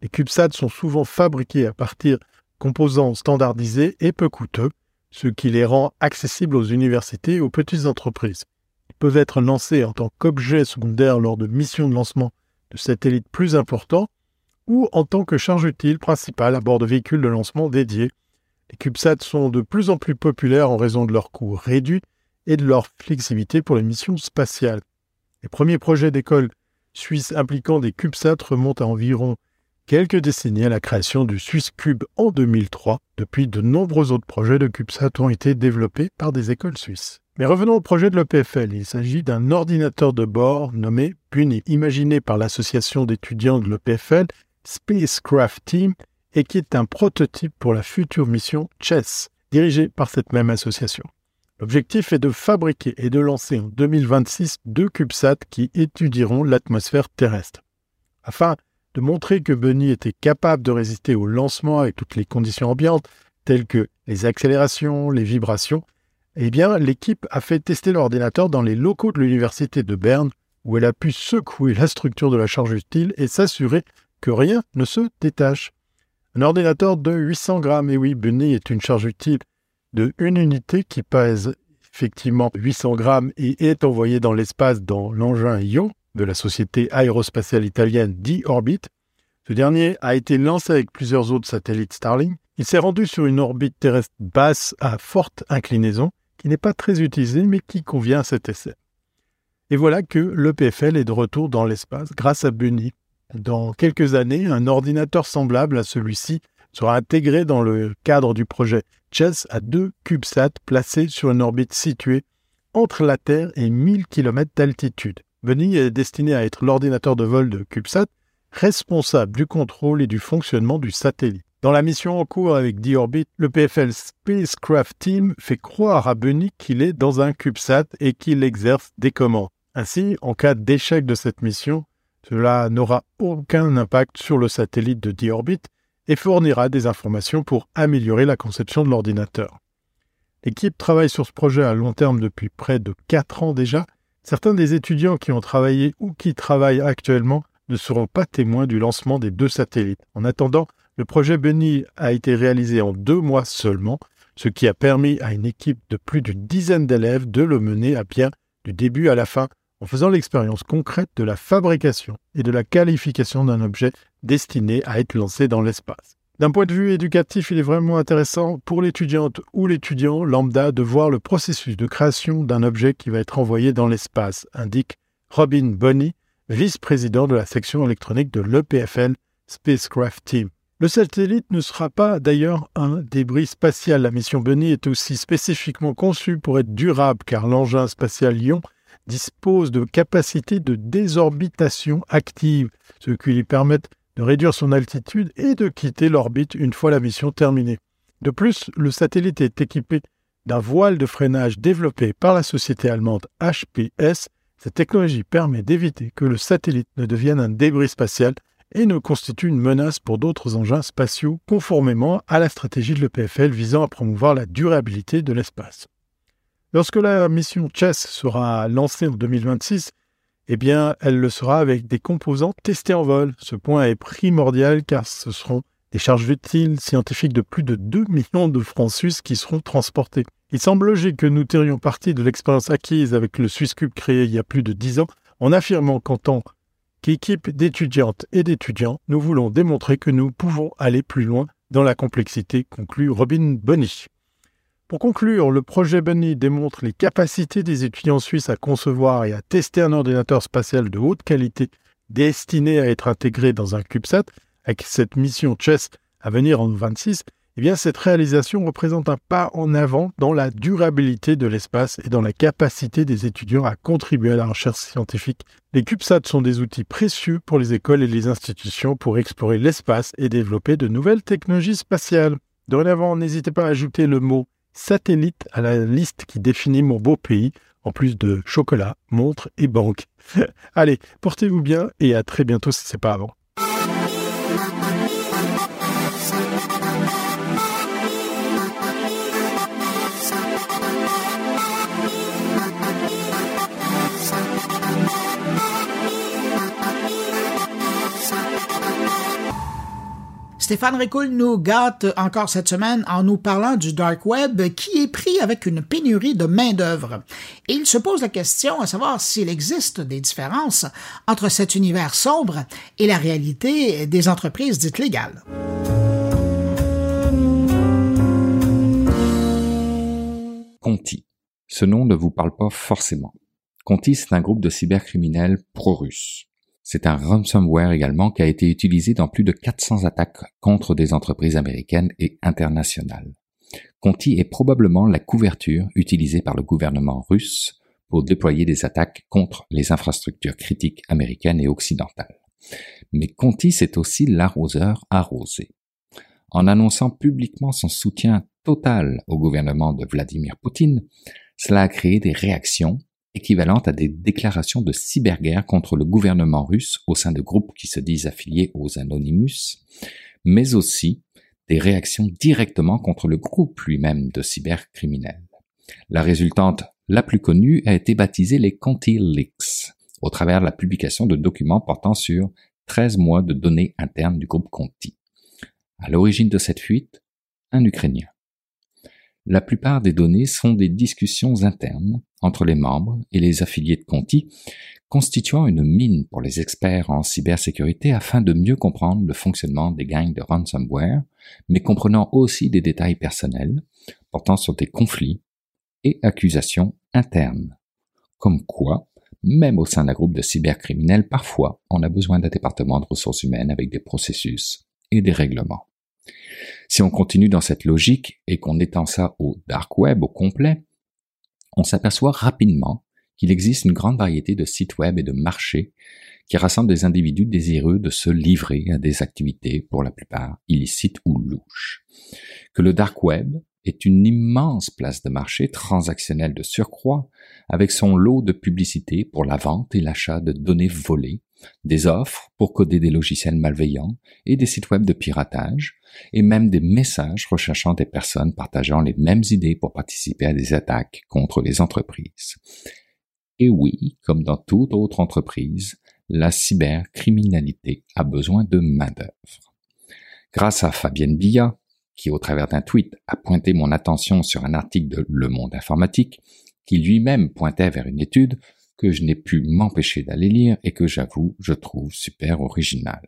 Les CubeSats sont souvent fabriqués à partir de composants standardisés et peu coûteux, ce qui les rend accessibles aux universités et aux petites entreprises. Ils peuvent être lancés en tant qu'objet secondaire lors de missions de lancement de satellites plus importants ou en tant que charge utile principale à bord de véhicules de lancement dédiés. Les CubeSats sont de plus en plus populaires en raison de leur coût réduit et de leur flexibilité pour les missions spatiales. Les premiers projets d'école suisses impliquant des CubeSats remontent à environ quelques décennies à la création du SwissCube en 2003. Depuis, de nombreux autres projets de CubeSat ont été développés par des écoles suisses. Mais revenons au projet de l'EPFL. Il s'agit d'un ordinateur de bord nommé PUNI, imaginé par l'association d'étudiants de l'EPFL, Spacecraft Team, et qui est un prototype pour la future mission CHESS, dirigée par cette même association. L'objectif est de fabriquer et de lancer en 2026 deux CubeSats qui étudieront l'atmosphère terrestre. Afin de montrer que Bunny était capable de résister au lancement avec toutes les conditions ambiantes, telles que les accélérations, les vibrations, eh bien, l'équipe a fait tester l'ordinateur dans les locaux de l'université de Berne, où elle a pu secouer la structure de la charge utile et s'assurer que rien ne se détache. Un ordinateur de 800 grammes, et oui, Bunny est une charge utile de une unité qui pèse effectivement 800 grammes et est envoyé dans l'espace dans l'engin Ion de la société aérospatiale italienne D-Orbit. Ce dernier a été lancé avec plusieurs autres satellites Starlink. Il s'est rendu sur une orbite terrestre basse à forte inclinaison qui n'est pas très utilisé mais qui convient à cet essai. Et voilà que l'EPFL est de retour dans l'espace grâce à Bunny. Dans quelques années, un ordinateur semblable à celui-ci sera intégré dans le cadre du projet Chess à deux CubeSats placés sur une orbite située entre la Terre et 1000 km d'altitude. Bunny est destiné à être l'ordinateur de vol de CubeSat responsable du contrôle et du fonctionnement du satellite. Dans la mission en cours avec D-Orbit, le PFL Spacecraft Team fait croire à Bunny qu'il est dans un CubeSat et qu'il exerce des commandes. Ainsi, en cas d'échec de cette mission, cela n'aura aucun impact sur le satellite de D-Orbit et fournira des informations pour améliorer la conception de l'ordinateur. L'équipe travaille sur ce projet à long terme depuis près de 4 ans déjà. Certains des étudiants qui ont travaillé ou qui travaillent actuellement ne seront pas témoins du lancement des deux satellites. En attendant, le projet Bunny a été réalisé en deux mois seulement, ce qui a permis à une équipe de plus d'une dizaine d'élèves de le mener à bien du début à la fin en faisant l'expérience concrète de la fabrication et de la qualification d'un objet destiné à être lancé dans l'espace. D'un point de vue éducatif, il est vraiment intéressant pour l'étudiante ou l'étudiant lambda de voir le processus de création d'un objet qui va être envoyé dans l'espace, indique Robin Bonney, vice-président de la section électronique de l'EPFL Spacecraft Team. Le satellite ne sera pas d'ailleurs un débris spatial. La mission Bunny est aussi spécifiquement conçue pour être durable car l'engin spatial Lyon dispose de capacités de désorbitation active, ce qui lui permet de réduire son altitude et de quitter l'orbite une fois la mission terminée. De plus, le satellite est équipé d'un voile de freinage développé par la société allemande HPS. Cette technologie permet d'éviter que le satellite ne devienne un débris spatial et ne constitue une menace pour d'autres engins spatiaux conformément à la stratégie de l'EPFL visant à promouvoir la durabilité de l'espace. Lorsque la mission Chess sera lancée en 2026, eh bien, elle le sera avec des composants testés en vol. Ce point est primordial car ce seront des charges utiles scientifiques de plus de 2 millions de francs suisses qui seront transportés. Il semble logique que nous tirions parti de l'expérience acquise avec le SwissCube créé il y a plus de 10 ans en affirmant qu'en tant qu'équipe d'étudiantes et d'étudiants, nous voulons démontrer que nous pouvons aller plus loin dans la complexité, conclut Robin Bonny. Pour conclure, le projet Bunny démontre les capacités des étudiants suisses à concevoir et à tester un ordinateur spatial de haute qualité destiné à être intégré dans un CubeSat avec cette mission Chess à venir en 26. Eh bien, cette réalisation représente un pas en avant dans la durabilité de l'espace et dans la capacité des étudiants à contribuer à la recherche scientifique. Les CubeSats sont des outils précieux pour les écoles et les institutions pour explorer l'espace et développer de nouvelles technologies spatiales. Dorénavant, n'hésitez pas à ajouter le mot satellite à la liste qui définit mon beau pays, en plus de chocolat, montres et banque. Allez, portez-vous bien et à très bientôt si c'est pas avant. Stéphane Ricoul nous gâte encore cette semaine en nous parlant du dark web qui est pris avec une pénurie de main-d'œuvre. Et il se pose la question à savoir s'il existe des différences entre cet univers sombre et la réalité des entreprises dites légales. Conti. Ce nom ne vous parle pas forcément. Conti, c'est un groupe de cybercriminels pro-russes. C'est un ransomware également qui a été utilisé dans plus de 400 attaques contre des entreprises américaines et internationales. Conti est probablement la couverture utilisée par le gouvernement russe pour déployer des attaques contre les infrastructures critiques américaines et occidentales. Mais Conti, c'est aussi l'arroseur arrosé. En annonçant publiquement son soutien total au gouvernement de Vladimir Poutine, cela a créé des réactions équivalente à des déclarations de cyberguerre contre le gouvernement russe au sein de groupes qui se disent affiliés aux Anonymous, mais aussi des réactions directement contre le groupe lui-même de cybercriminels. La résultante la plus connue a été baptisée les Conti Leaks, au travers de la publication de documents portant sur 13 mois de données internes du groupe Conti. À l'origine de cette fuite, un Ukrainien. La plupart des données sont des discussions internes entre les membres et les affiliés de Conti, constituant une mine pour les experts en cybersécurité afin de mieux comprendre le fonctionnement des gangs de ransomware, mais comprenant aussi des détails personnels portant sur des conflits et accusations internes. Comme quoi, même au sein d'un groupe de cybercriminels, parfois on a besoin d'un département de ressources humaines avec des processus et des règlements. Si on continue dans cette logique et qu'on étend ça au dark web au complet, on s'aperçoit rapidement qu'il existe une grande variété de sites web et de marchés qui rassemblent des individus désireux de se livrer à des activités pour la plupart illicites ou louches. Que le dark web est une immense place de marché transactionnelle de surcroît, avec son lot de publicité pour la vente et l'achat de données volées, des offres pour coder des logiciels malveillants et des sites web de piratage, et même des messages recherchant des personnes partageant les mêmes idées pour participer à des attaques contre les entreprises. Et oui, comme dans toute autre entreprise, la cybercriminalité a besoin de main-d'œuvre. Grâce à Fabienne Billa, qui au travers d'un tweet a pointé mon attention sur un article de Le Monde Informatique, qui lui-même pointait vers une étude que je n'ai pu m'empêcher d'aller lire et que j'avoue, je trouve super originale.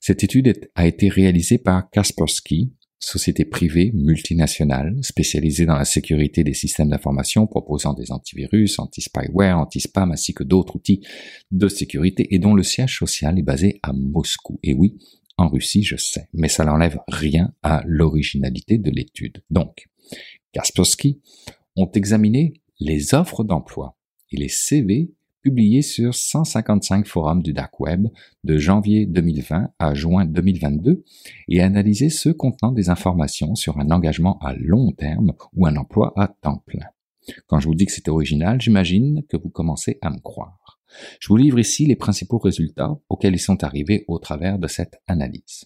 Cette étude a été réalisée par Kaspersky, société privée multinationale spécialisée dans la sécurité des systèmes d'information proposant des antivirus, anti-spyware, anti-spam ainsi que d'autres outils de sécurité et dont le siège social est basé à Moscou. Et oui, en Russie, je sais, mais ça n'enlève rien à l'originalité de l'étude. Donc, Kaspersky ont examiné les offres d'emploi et les CV publiés sur 155 forums du dark web de janvier 2020 à juin 2022 et analysé ceux contenant des informations sur un engagement à long terme ou un emploi à temps plein. Quand je vous dis que c'est original, j'imagine que vous commencez à me croire. Je vous livre ici les principaux résultats auxquels ils sont arrivés au travers de cette analyse.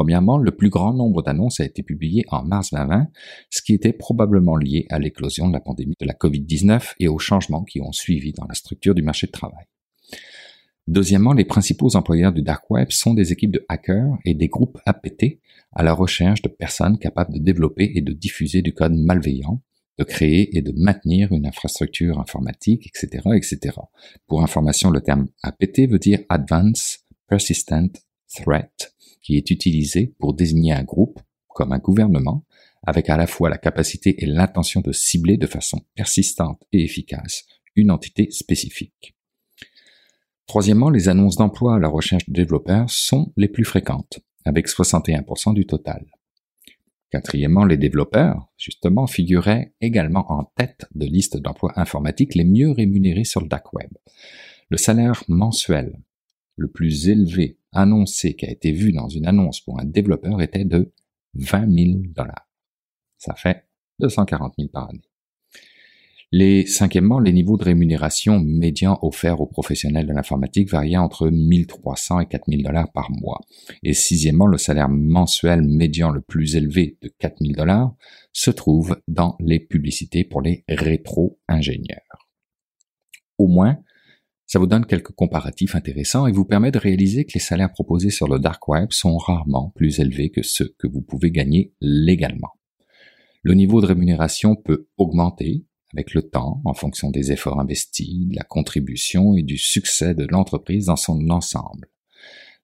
Premièrement, le plus grand nombre d'annonces a été publié en mars 2020, ce qui était probablement lié à l'éclosion de la pandémie de la COVID-19 et aux changements qui ont suivi dans la structure du marché de travail. Deuxièmement, les principaux employeurs du dark web sont des équipes de hackers et des groupes APT à la recherche de personnes capables de développer et de diffuser du code malveillant, de créer et de maintenir une infrastructure informatique, etc., etc. Pour information, le terme APT veut dire Advanced Persistent Threat, qui est utilisé pour désigner un groupe, comme un gouvernement, avec à la fois la capacité et l'intention de cibler de façon persistante et efficace une entité spécifique. Troisièmement, les annonces d'emploi à la recherche de développeurs sont les plus fréquentes, avec 61% du total. Quatrièmement, les développeurs, justement, figuraient également en tête de liste d'emplois informatiques les mieux rémunérés sur le dark web. Le salaire mensuel le plus élevé annoncé qui a été vu dans une annonce pour un développeur était de 20 000 dollars. Ça fait 240 000 par année. Les, cinquièmement, les niveaux de rémunération médians offerts aux professionnels de l'informatique variaient entre 1300 et 4000 dollars par mois. Et sixièmement, le salaire mensuel médian le plus élevé de 4000 dollars se trouve dans les publicités pour les rétro-ingénieurs. Au moins, ça vous donne quelques comparatifs intéressants et vous permet de réaliser que les salaires proposés sur le dark web sont rarement plus élevés que ceux que vous pouvez gagner légalement. Le niveau de rémunération peut augmenter avec le temps, en fonction des efforts investis, de la contribution et du succès de l'entreprise dans son ensemble.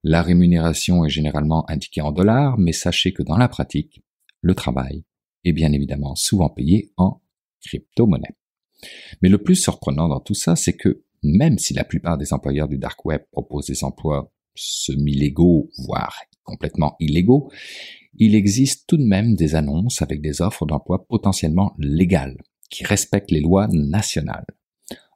La rémunération est généralement indiquée en dollars, mais sachez que dans la pratique, le travail est bien évidemment souvent payé en crypto-monnaie. Mais le plus surprenant dans tout ça, c'est que même si la plupart des employeurs du dark web proposent des emplois semi-légaux, voire complètement illégaux, il existe tout de même des annonces avec des offres d'emploi potentiellement légales, qui respectent les lois nationales.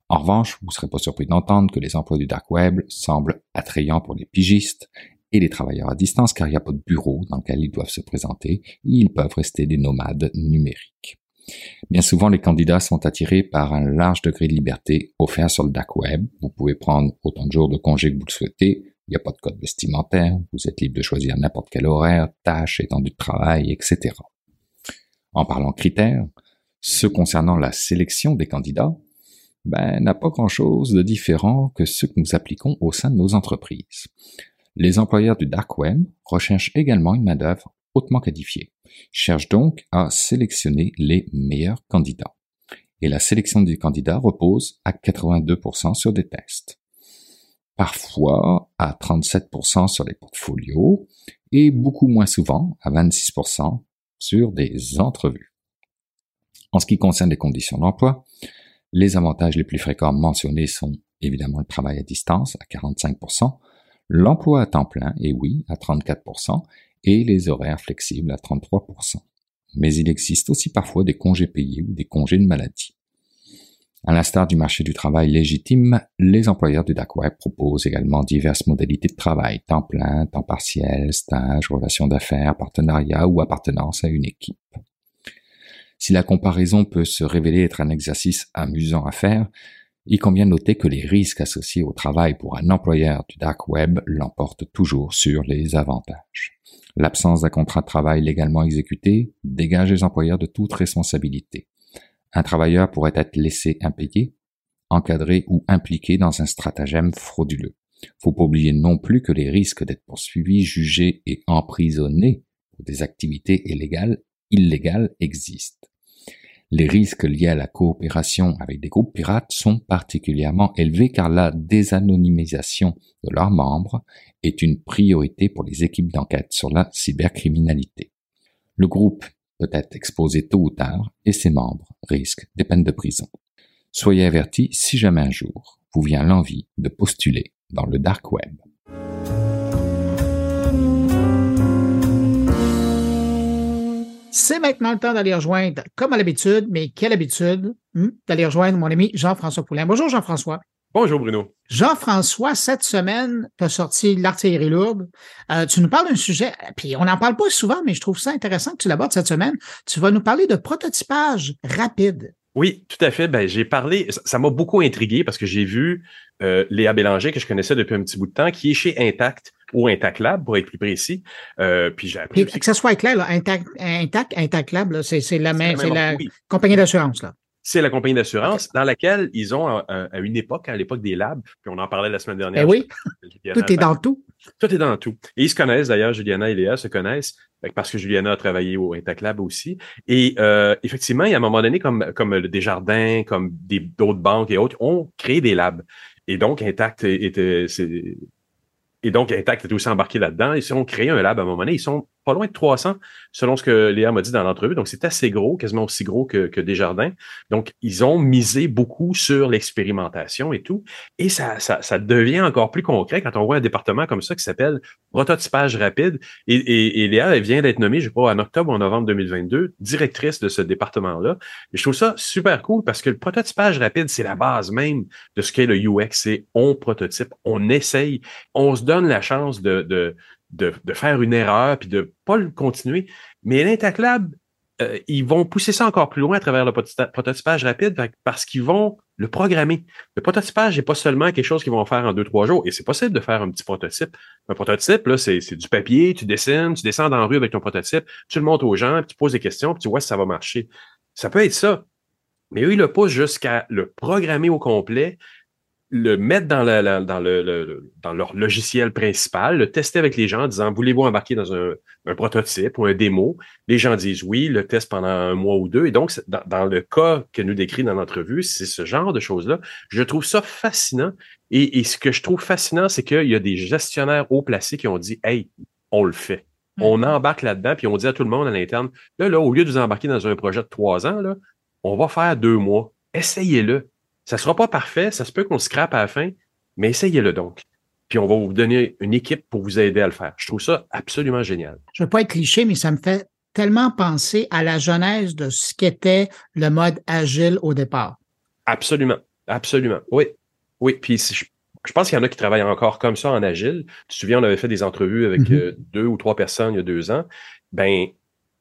En revanche, vous ne serez pas surpris d'entendre que les emplois du dark web semblent attrayants pour les pigistes et les travailleurs à distance car il n'y a pas de bureau dans lequel ils doivent se présenter ils peuvent rester des nomades numériques. Bien souvent, les candidats sont attirés par un large degré de liberté offert sur le dark web. Vous pouvez prendre autant de jours de congé que vous le souhaitez. Il n'y a pas de code vestimentaire. Vous êtes libre de choisir n'importe quel horaire, tâche, étendue de travail, etc. En parlant critères, ce concernant la sélection des candidats, ben, n'a pas grand-chose de différent que ce que nous appliquons au sein de nos entreprises. Les employeurs du dark web recherchent également une main-d'œuvre hautement qualifiée, cherchent donc à sélectionner les meilleurs candidats. Et la sélection des candidats repose à 82% sur des tests. Parfois à 37% sur les portfolios et beaucoup moins souvent à 26% sur des entrevues. En ce qui concerne les conditions d'emploi, Les avantages les plus fréquents mentionnés sont évidemment le travail à distance à 45%, l'emploi à temps plein, et oui, à 34%, et les horaires flexibles à 33%. Mais il existe aussi parfois des congés payés ou des congés de maladie. À l'instar du marché du travail légitime, les employeurs du dark web proposent également diverses modalités de travail, temps plein, temps partiel, stage, relations d'affaires, partenariat ou appartenance à une équipe. Si la comparaison peut se révéler être un exercice amusant à faire, il convient de noter que les risques associés au travail pour un employeur du dark web l'emportent toujours sur les avantages. L'absence d'un contrat de travail légalement exécuté dégage les employeurs de toute responsabilité. Un travailleur pourrait être laissé impayé, encadré ou impliqué dans un stratagème frauduleux. Faut pas oublier non plus que les risques d'être poursuivi, jugé et emprisonné pour des activités illégales, illégales existent. Les risques liés à la coopération avec des groupes pirates sont particulièrement élevés car la désanonymisation de leurs membres est une priorité pour les équipes d'enquête sur la cybercriminalité. Le groupe peut être exposé tôt ou tard et ses membres risquent des peines de prison. Soyez avertis si jamais un jour vous vient l'envie de postuler dans le dark web. C'est maintenant le temps d'aller rejoindre, comme à l'habitude, mais quelle habitude, hmm, d'aller rejoindre mon ami Jean-François Poulain. Bonjour Jean-François. Bonjour Bruno. Jean-François, cette semaine, tu as sorti l'artillerie lourde. Euh, tu nous parles d'un sujet, puis on n'en parle pas souvent, mais je trouve ça intéressant que tu l'abordes cette semaine. Tu vas nous parler de prototypage rapide. Oui, tout à fait. Ben, j'ai parlé, ça m'a beaucoup intrigué parce que j'ai vu euh, Léa Bélanger, que je connaissais depuis un petit bout de temps, qui est chez Intact ou Intact Lab, pour être plus précis. Euh, puis j'ai appris. que ça soit clair, là, Intact, Intact, Intact Lab, c'est la, même, c'est la compagnie d'assurance. là. C'est la compagnie d'assurance dans laquelle ils ont, à, une époque, à l'époque des labs, puis on en parlait la semaine dernière. Eh oui, tout est dans tout. Tout est dans tout. Et ils se connaissent d'ailleurs, Juliana et Léa se connaissent, parce que Juliana a travaillé au Intact Lab aussi. Et euh, effectivement, il y a un moment donné, comme, comme le Desjardins, comme d'autres banques et autres, ont créé des labs. Et donc, Intact était, et donc, Intact est aussi embarqué là-dedans. Ils ont créé un lab à un moment donné. Ils sont pas loin de 300, selon ce que Léa m'a dit dans l'entrevue. Donc, c'est assez gros, quasiment aussi gros que, que Desjardins. Donc, ils ont misé beaucoup sur l'expérimentation et tout. Et ça, ça, ça, devient encore plus concret quand on voit un département comme ça qui s'appelle prototypage rapide. Et, et, et, Léa, elle vient d'être nommée, je pas, en octobre ou en novembre 2022, directrice de ce département-là. Et je trouve ça super cool parce que le prototypage rapide, c'est la base même de ce qu'est le UX. C'est on prototype, on essaye, on se donne la chance de, de de, faire une erreur puis de pas le continuer. Mais l'Intaclab, euh, ils vont pousser ça encore plus loin à travers le prototypage rapide parce qu'ils vont le programmer. Le prototypage n'est pas seulement quelque chose qu'ils vont faire en deux, trois jours. Et c'est possible de faire un petit prototype. Un prototype, là, c'est, du papier, tu dessines, tu descends dans la rue avec ton prototype, tu le montres aux gens, tu poses des questions, puis tu vois si ça va marcher. Ça peut être ça. Mais eux, ils le poussent jusqu'à le programmer au complet, le mettre dans, dans, le, dans leur logiciel principal, le tester avec les gens en disant voulez-vous embarquer dans un, prototype ou un démo? Les gens disent oui, le test pendant un mois ou deux. Et donc, dans, le cas que nous décrit dans l'entrevue, c'est ce genre de choses-là. Je trouve ça fascinant. Et, ce que je trouve fascinant, c'est qu'il y a des gestionnaires haut placés qui ont dit Hey, on le fait. Mm. On embarque là-dedans, puis on dit à tout le monde à l'interne là, là, au lieu de vous embarquer dans un projet de trois ans, là, on va faire deux mois. Essayez-le ça sera pas parfait, ça se peut qu'on se scrape à la fin, mais essayez-le donc. Puis on va vous donner une équipe pour vous aider à le faire. Je trouve ça absolument génial. Je ne veux pas être cliché, mais ça me fait tellement penser à la genèse de ce qu'était le mode agile au départ. Absolument, absolument. Oui, oui. Puis je, pense qu'il y en a qui travaillent encore comme ça en agile. Tu te souviens, on avait fait des entrevues avec mm-hmm. euh, deux ou trois personnes il y a deux ans. Ben,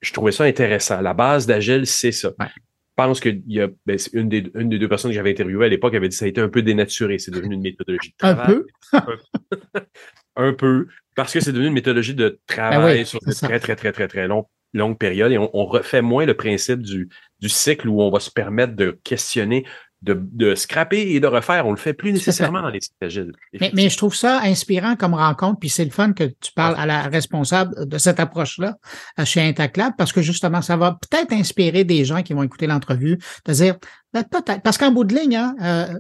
je trouvais ça intéressant. La base d'agile, c'est ça pense qu'il y a ben, une, des, une des deux personnes que j'avais interviewées à l'époque avait dit que ça a été un peu dénaturé. C'est devenu une méthodologie de travail. Un peu? un peu. Parce que c'est devenu une méthodologie de travail ben sur une très, très, très, très, très long, longue période et on, on, refait moins le principe du, du cycle où on va se permettre de questionner de, de scraper et de refaire. On le fait plus nécessairement dans les sites agiles. Mais, mais, je trouve ça inspirant comme rencontre, puis c'est le fun que tu parles à la responsable de cette approche-là chez Intaclab, parce que justement, ça va peut-être inspirer des gens qui vont écouter l'entrevue de dire, Ben, peut-être. Parce qu'en bout de ligne, hein, euh,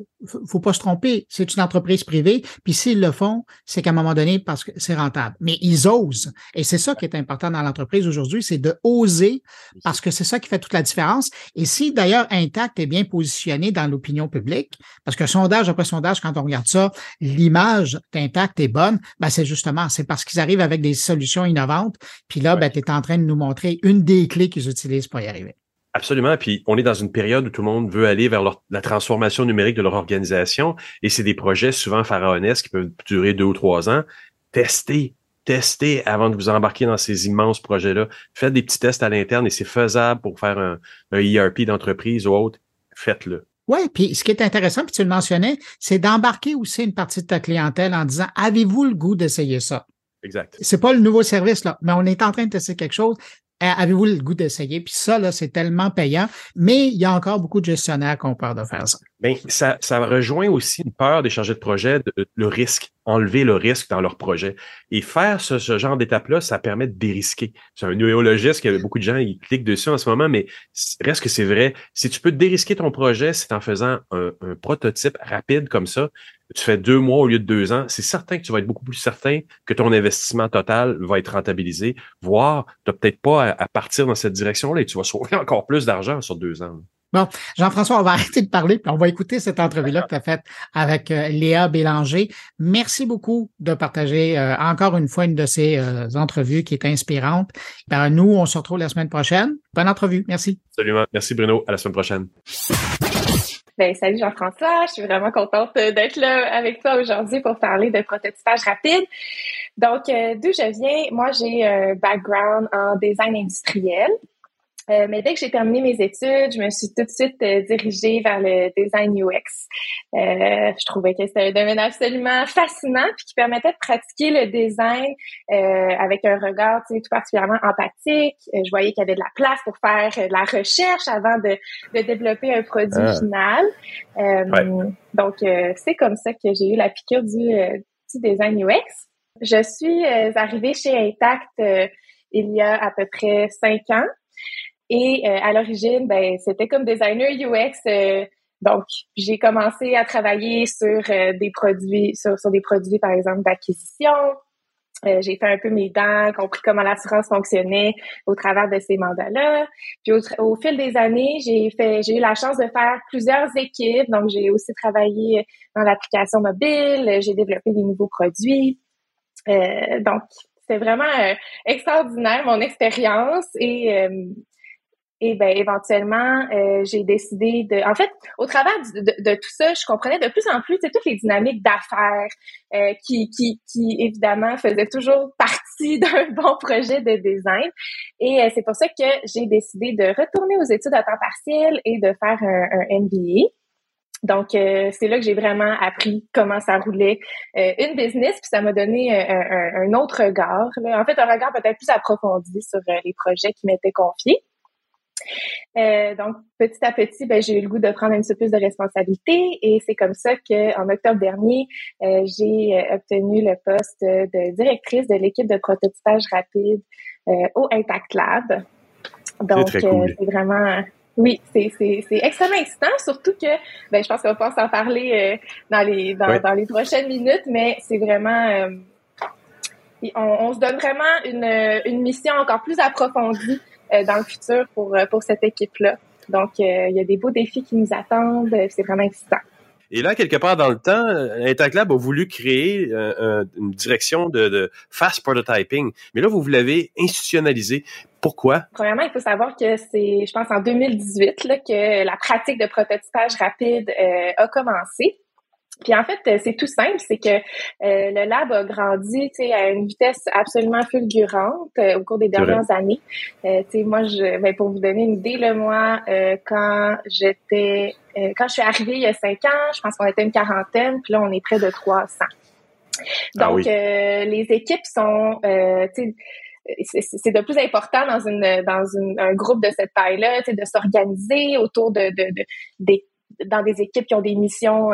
faut pas se tromper, c'est une entreprise privée, puis s'ils le font, c'est qu'à un moment donné, parce que c'est rentable. Mais ils osent. Et c'est ça qui est important dans l'entreprise aujourd'hui, c'est de oser, parce que c'est ça qui fait toute la différence. Et si d'ailleurs Intact est bien positionné dans l'opinion publique, parce que sondage après sondage, quand on regarde ça, l'image d'Intact est bonne, ben c'est justement, c'est parce qu'ils arrivent avec des solutions innovantes. Puis là, ben, tu es en train de nous montrer une des clés qu'ils utilisent pour y arriver. Absolument. Puis on est dans une période où tout le monde veut aller vers la transformation numérique de leur organisation et c'est des projets souvent pharaonesques qui peuvent durer deux ou trois ans. Testez, testez avant de vous embarquer dans ces immenses projets-là. Faites des petits tests à l'interne et c'est faisable pour faire un, un ERP d'entreprise ou autre. Faites-le. Oui, puis ce qui est intéressant, puis tu le mentionnais, c'est d'embarquer aussi une partie de ta clientèle en disant avez-vous le goût d'essayer ça? Exact. C'est pas le nouveau service, là, mais on est en train de tester quelque chose. Avez-vous le goût d'essayer? Puis ça, là, c'est tellement payant, mais il y a encore beaucoup de gestionnaires qui ont peur de faire ça. Bien, ça, ça rejoint aussi une peur des chargés de projet, le risque, enlever le risque dans leur projet. Et faire ce, genre d'étape-là, ça permet de dérisquer. C'est un néologiste que beaucoup de gens ils cliquent dessus en ce moment, mais reste que c'est vrai. Si tu peux dérisquer ton projet, c'est en faisant un, un prototype rapide comme ça, tu fais deux mois au lieu de deux ans, c'est certain que tu vas être beaucoup plus certain que ton investissement total va être rentabilisé, voire tu n'as peut-être pas à, partir dans cette direction-là et tu vas sauver encore plus d'argent sur deux ans. Bon, Jean-François, on va arrêter de parler, puis on va écouter cette entrevue-là que tu as faite avec euh, Léa Bélanger. Merci beaucoup de partager euh, encore une fois une de ces euh, entrevues qui est inspirante. Ben, nous, on se retrouve la semaine prochaine. Bonne entrevue. Merci. Absolument. Merci Bruno. À la semaine prochaine. Ben, salut Jean-François, je suis vraiment contente d'être là avec toi aujourd'hui pour parler de prototypage rapide. Donc, euh, d'où je viens, moi j'ai un background en design industriel. Euh, mais dès que j'ai terminé mes études, je me suis tout de suite euh, dirigée vers le design UX. Euh, je trouvais que c'était un domaine absolument fascinant puis qui permettait de pratiquer le design avec un regard tout particulièrement empathique. je voyais qu'il y avait de la place pour faire de la recherche avant de, de développer un produit ah. final. Donc, c'est comme ça que j'ai eu la piqûre du, du design UX. Je suis arrivée chez Intact il y a à peu près cinq ans. Et euh, à l'origine, ben, c'était comme designer UX. Euh, donc, j'ai commencé à travailler sur euh, des produits, sur, sur des produits, par exemple, d'acquisition. j'ai fait un peu mes dents, compris comment l'assurance fonctionnait au travers de ces mandats-là. Puis au, fil des années, j'ai fait, j'ai eu la chance de faire plusieurs équipes. Donc, j'ai aussi travaillé dans l'application mobile. J'ai développé des nouveaux produits. donc, c'est vraiment extraordinaire mon expérience et et ben éventuellement, euh, j'ai décidé de. En fait, au travers de, tout ça, je comprenais de plus en plus toutes les dynamiques d'affaires euh, qui, qui, qui évidemment faisaient toujours partie d'un bon projet de design. Et euh, c'est pour ça que j'ai décidé de retourner aux études à temps partiel et de faire un, un MBA. Donc, c'est là que j'ai vraiment appris comment ça roulait une business, puis ça m'a donné un, un, autre regard. En fait, un regard peut-être plus approfondi sur les projets qui m'étaient confiés. Euh, donc, petit à petit, ben, j'ai eu le goût de prendre un petit peu plus de responsabilité et c'est comme ça qu'en octobre dernier, euh, j'ai euh, obtenu le poste de directrice de l'équipe de prototypage rapide au Impact Lab. Donc, c'est vraiment... Oui, c'est, extrêmement excitant, surtout que ben, je pense qu'on va s'en parler dans, les, dans, les prochaines minutes, mais c'est vraiment... On, on, se donne vraiment une, une mission encore plus approfondie dans le futur pour, euh, pour cette équipe-là. Donc, euh, il y a des beaux défis qui nous attendent. C'est vraiment excitant. Et là, quelque part dans le temps, Intact Lab a voulu créer une direction de, de, fast prototyping. Mais là, vous, vous l'avez institutionnalisé. Pourquoi? Premièrement, il faut savoir que c'est, je pense, en 2018 là, que la pratique de prototypage rapide a commencé. Puis en fait, c'est tout simple, c'est que euh, le lab a grandi à une vitesse absolument fulgurante euh, au cours des dernières années. Euh, moi, je, ben, pour vous donner une idée, là, moi, euh, quand j'étais, quand je suis arrivée il y a cinq ans, je pense qu'on était une quarantaine, puis là, on est près de 300. Ah Donc, les équipes sont, c'est de plus important dans une dans une, un groupe de cette taille-là, de s'organiser autour de, de, de, des dans des équipes qui ont des missions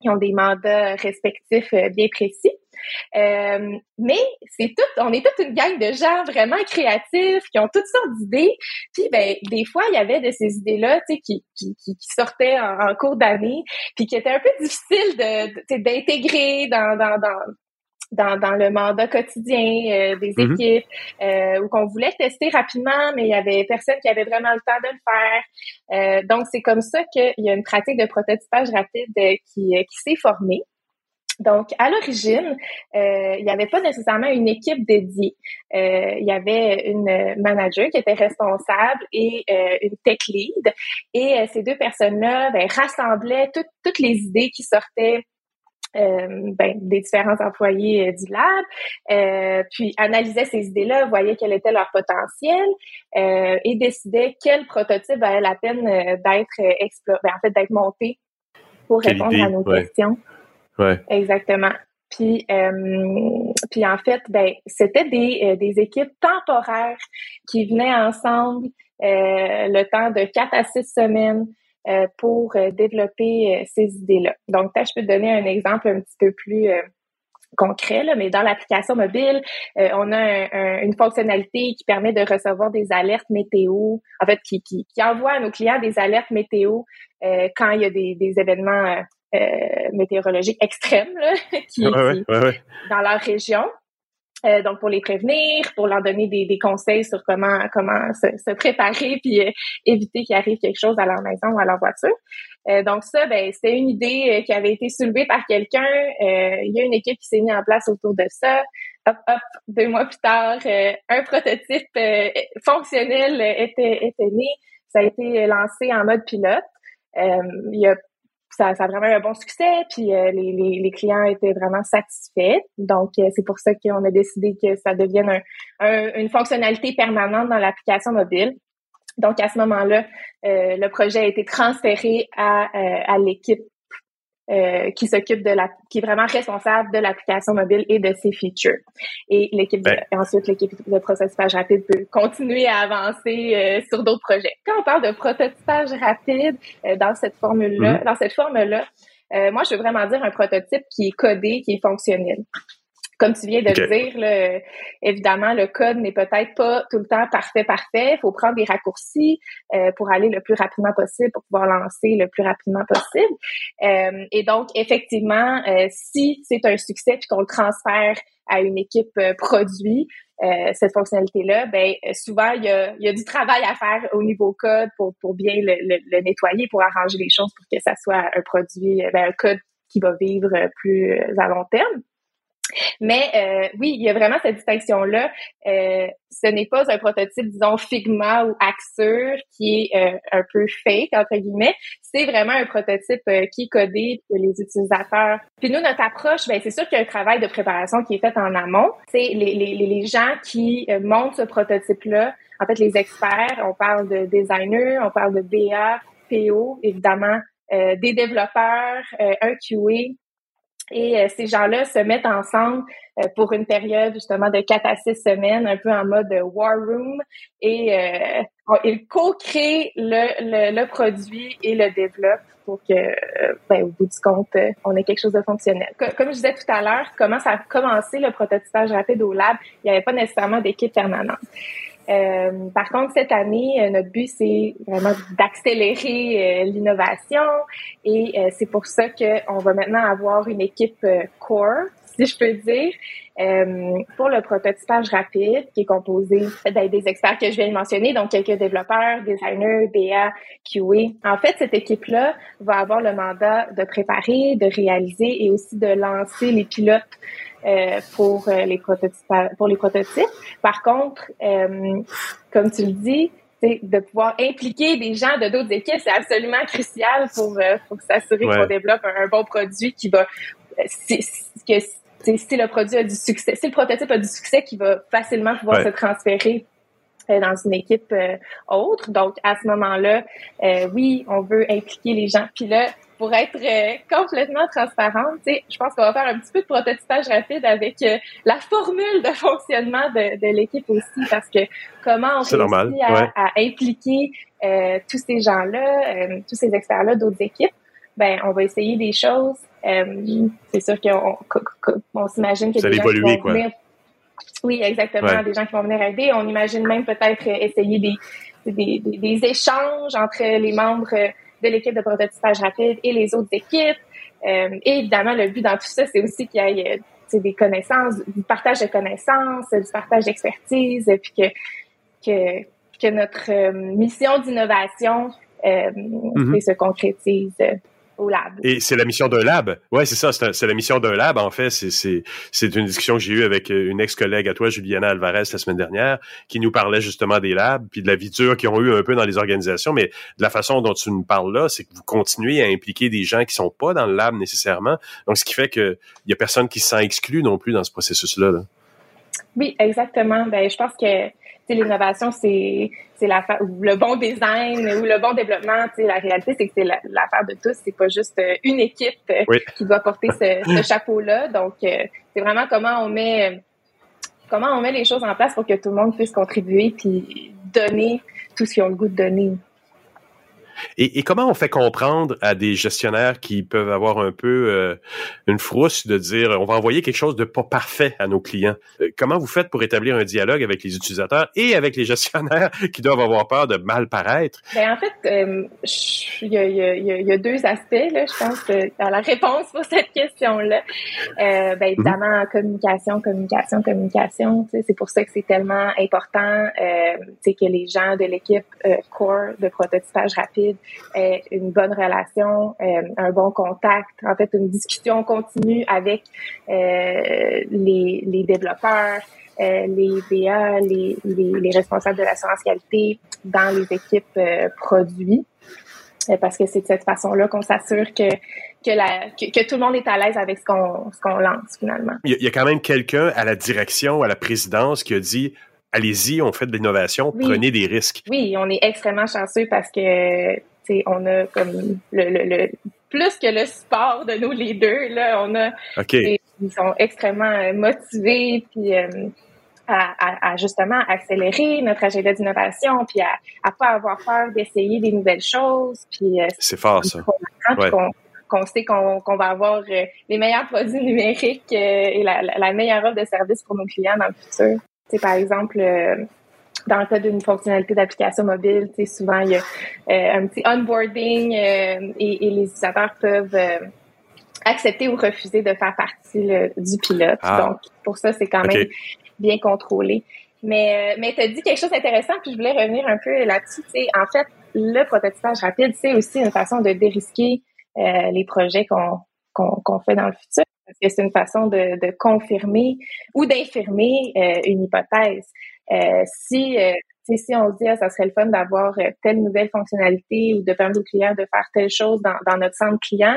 qui ont des mandats respectifs bien précis. Euh, mais c'est tout, on est toute une gang de gens vraiment créatifs qui ont toutes sortes d'idées. Puis ben des fois il y avait de ces idées-là, tu sais, qui, qui, qui, sortaient en, cours d'année, puis qui étaient un peu difficiles de d'intégrer dans, dans, dans dans, dans le mandat quotidien euh, des mm-hmm. équipes euh, ou qu'on voulait tester rapidement, mais il y avait personne qui avait vraiment le temps de le faire. Euh, donc, c'est comme ça qu'il y a une pratique de prototypage rapide qui, qui s'est formée. Donc, à l'origine, euh, il n'y avait pas nécessairement une équipe dédiée. Euh, il y avait une manager qui était responsable et euh, une tech lead. Et ces deux personnes-là ben, rassemblaient toutes les idées qui sortaient ben, des différents employés du lab, puis analysaient ces idées-là, voyaient quel était leur potentiel et décidaient quel prototype valait la peine d'être exploré, ben, en fait d'être monté pour répondre à nos questions. Exactement. Puis, euh, puis en fait, ben, c'était des, euh, des équipes temporaires qui venaient ensemble euh, le temps de quatre à six semaines pour développer ces idées-là. Donc, je peux te donner un exemple un petit peu plus concret, là, mais dans l'application mobile, on a une fonctionnalité qui permet de recevoir des alertes météo, en fait, qui, qui, qui envoie à nos clients des alertes météo quand il y a des, des événements euh, météorologiques extrêmes là, qui, dans leur région. Euh, donc pour les prévenir, pour leur donner des, des conseils sur comment comment se, se préparer puis euh, éviter qu'il arrive quelque chose à leur maison ou à leur voiture. Euh, donc ça, ben c'était une idée qui avait été soulevée par quelqu'un. il y a une équipe qui s'est mise en place autour de ça. Hop, hop, deux mois plus tard, un prototype fonctionnel était était né. Ça a été lancé en mode pilote. il y a ça, a vraiment eu un bon succès, puis euh, les, clients étaient vraiment satisfaits. Donc, euh, c'est pour ça qu'on a décidé que ça devienne un, une fonctionnalité permanente dans l'application mobile. Donc, à ce moment-là, euh, le projet a été transféré à, à l'équipe euh, qui s'occupe de la, qui est vraiment responsable de l'application mobile et de ses features. Et l'équipe, ben. ensuite l'équipe de prototypage rapide peut continuer à avancer euh, sur d'autres projets. Quand on parle de prototypage rapide euh, dans cette formule-là, mm-hmm. dans cette forme-là, moi je veux vraiment dire un prototype qui est codé, qui est fonctionnel comme tu viens de le dire, là, évidemment, le code n'est peut-être pas tout le temps parfait, parfait. Il faut prendre des raccourcis euh, pour aller le plus rapidement possible, pour pouvoir lancer le plus rapidement possible. Euh, et donc, effectivement, euh, si c'est un succès puis qu'on le transfère à une équipe produit, cette fonctionnalité-là, ben souvent il y a, y a, du travail à faire au niveau code pour, pour bien le, le, nettoyer, pour arranger les choses pour que ça soit un produit, ben, un code qui va vivre plus à long terme. Mais euh, oui, il y a vraiment cette distinction-là. Euh, ce n'est pas un prototype, disons, Figma ou Axure qui est euh, un peu fake, entre guillemets. C'est vraiment un prototype qui est codé pour les utilisateurs. Puis nous, notre approche, ben, c'est sûr qu'il y a un travail de préparation qui est fait en amont. C'est les, les, les gens qui montent ce prototype-là. En fait, les experts, on parle de designers, on parle de BA, PO, évidemment, des développeurs, un QA, et euh, ces gens-là se mettent ensemble euh, pour une période justement de quatre à six semaines, un peu en mode war room, et euh, ils co-créent le, le, produit et le développent pour que, ben, au bout du compte, on ait quelque chose de fonctionnel. Comme je disais tout à l'heure, comment ça a commencé le prototypage rapide au lab, il n'y avait pas nécessairement d'équipe permanente. Euh, par contre, cette année, euh, notre but, c'est vraiment d'accélérer euh, l'innovation et c'est pour ça qu'on va maintenant avoir une équipe core, si je peux dire, pour le prototypage rapide qui est composé des experts que je viens de mentionner, donc quelques développeurs, designers, BA, QA. En fait, cette équipe-là va avoir le mandat de préparer, de réaliser et aussi de lancer les pilotes euh, pour euh, les prototypes. Pour les prototypes. Par contre, euh, comme tu le dis, de pouvoir impliquer des gens de d'autres équipes, c'est absolument crucial pour, pour s'assurer qu'on développe un, bon produit qui va si, que si le produit a du succès, si le prototype a du succès, qui va facilement pouvoir se transférer dans une équipe autre. Donc, à ce moment-là, oui, on veut impliquer les gens. Puis là, pour être euh, complètement transparente, je pense qu'on va faire un petit peu de prototypage rapide avec euh, la formule de fonctionnement de, l'équipe aussi, parce que comment on réussit à, à, impliquer euh, tous ces gens-là, tous ces experts-là d'autres équipes, ben on va essayer des choses Euh, c'est sûr qu'on on, s'imagine que Ça des gens quoi. Oui, exactement. Ouais. Des gens qui vont venir aider. On imagine même peut-être euh, essayer des, des, des, des échanges entre les membres de l'équipe de prototypage rapide et les autres équipes. Euh, et évidemment, le but dans tout ça, c'est aussi qu'il y ait euh, des connaissances, du partage de connaissances, du partage d'expertise, euh, puis que, que, que notre euh, mission d'innovation euh, Mhm. sais, se concrétise euh, Et c'est la mission d'un lab. Ouais, c'est ça. C'est la mission d'un lab. En fait, c'est une discussion que j'ai eue avec euh, une ex-collègue à toi, Juliana Alvarez, la semaine dernière, qui nous parlait justement des labs puis de la vie dure qu'ils ont eu un peu dans les organisations. Mais de la façon dont tu nous parles là, c'est que vous continuez à impliquer des gens qui sont pas dans le lab nécessairement. Donc, ce qui fait que il y a personne qui se sent exclu non plus dans ce processus-là. là. Oui, exactement. Ben, je pense que l'innovation, c'est le bon design ou le bon développement. La réalité, c'est que c'est la- l'affaire de tous. C'est pas juste euh, une équipe euh, Oui. qui doit porter ce, ce chapeau-là. Donc, euh, c'est vraiment comment on met comment on met les choses en place pour que tout le monde puisse contribuer puis donner tout ce qu'ils ont le goût de donner. Et, et comment on fait comprendre à des gestionnaires qui peuvent avoir un peu euh, une frousse de dire on va envoyer quelque chose de pas parfait à nos clients? Euh, comment vous faites pour établir un dialogue avec les utilisateurs et avec les gestionnaires qui doivent avoir peur de mal paraître? Ben, en fait, euh, je- il y, a, il y a- il y a- deux aspects, là, je pense, à la réponse pour cette question-là. Euh, ben, évidemment, communication, communication, communication. sais, C'est pour ça que c'est tellement important euh, que les gens de l'équipe euh, core de prototypage rapide aient une bonne relation, euh, un bon contact, en fait, une discussion continue avec euh, les, les développeurs, euh, les BA, les, les, les responsables de l'assurance qualité dans les équipes euh, produits. Euh, parce que c'est de cette façon-là qu'on s'assure que, que, la, que, que tout le monde est à l'aise avec ce qu'on qu'on lance finalement. Il y a, il y a quand même quelqu'un à la direction, à la présidence qui a dit allez-y, on fait de l'innovation, Oui. prenez des risques. Oui, on est extrêmement chanceux parce que on a comme le, le, le plus que le support de nos leaders là, on a ils sont extrêmement euh, motivés puis euh, à, à- justement accélérer notre agenda d'innovation puis à, à pas avoir peur d'essayer des nouvelles choses puis euh, C'est fort, ça. Ouais. qu'on sait qu'on va avoir les meilleurs produits numériques et la, la, la meilleure offre de service pour nos clients dans le futur. Tu sais, par exemple, dans le cas d'une fonctionnalité d'application mobile, tu sais, souvent il y a euh, un petit onboarding euh, et, et les utilisateurs peuvent euh, accepter ou refuser de faire partie du pilote. Ah. Donc, pour ça, c'est quand même bien contrôlé. Mais, mais tu as dit quelque chose d'intéressant, puis je voulais revenir un peu là-dessus. Tu sais, En fait, le prototypage rapide, c'est aussi une façon de dérisquer les projets qu'on qu'on qu'on fait dans le futur. Parce que c'est une façon de, de confirmer ou d'infirmer euh, une hypothèse. Euh, si, euh, si on se dit, ah, ça serait le fun d'avoir euh, telle nouvelle fonctionnalité ou de permettre aux clients de faire telle chose dans, dans notre centre client,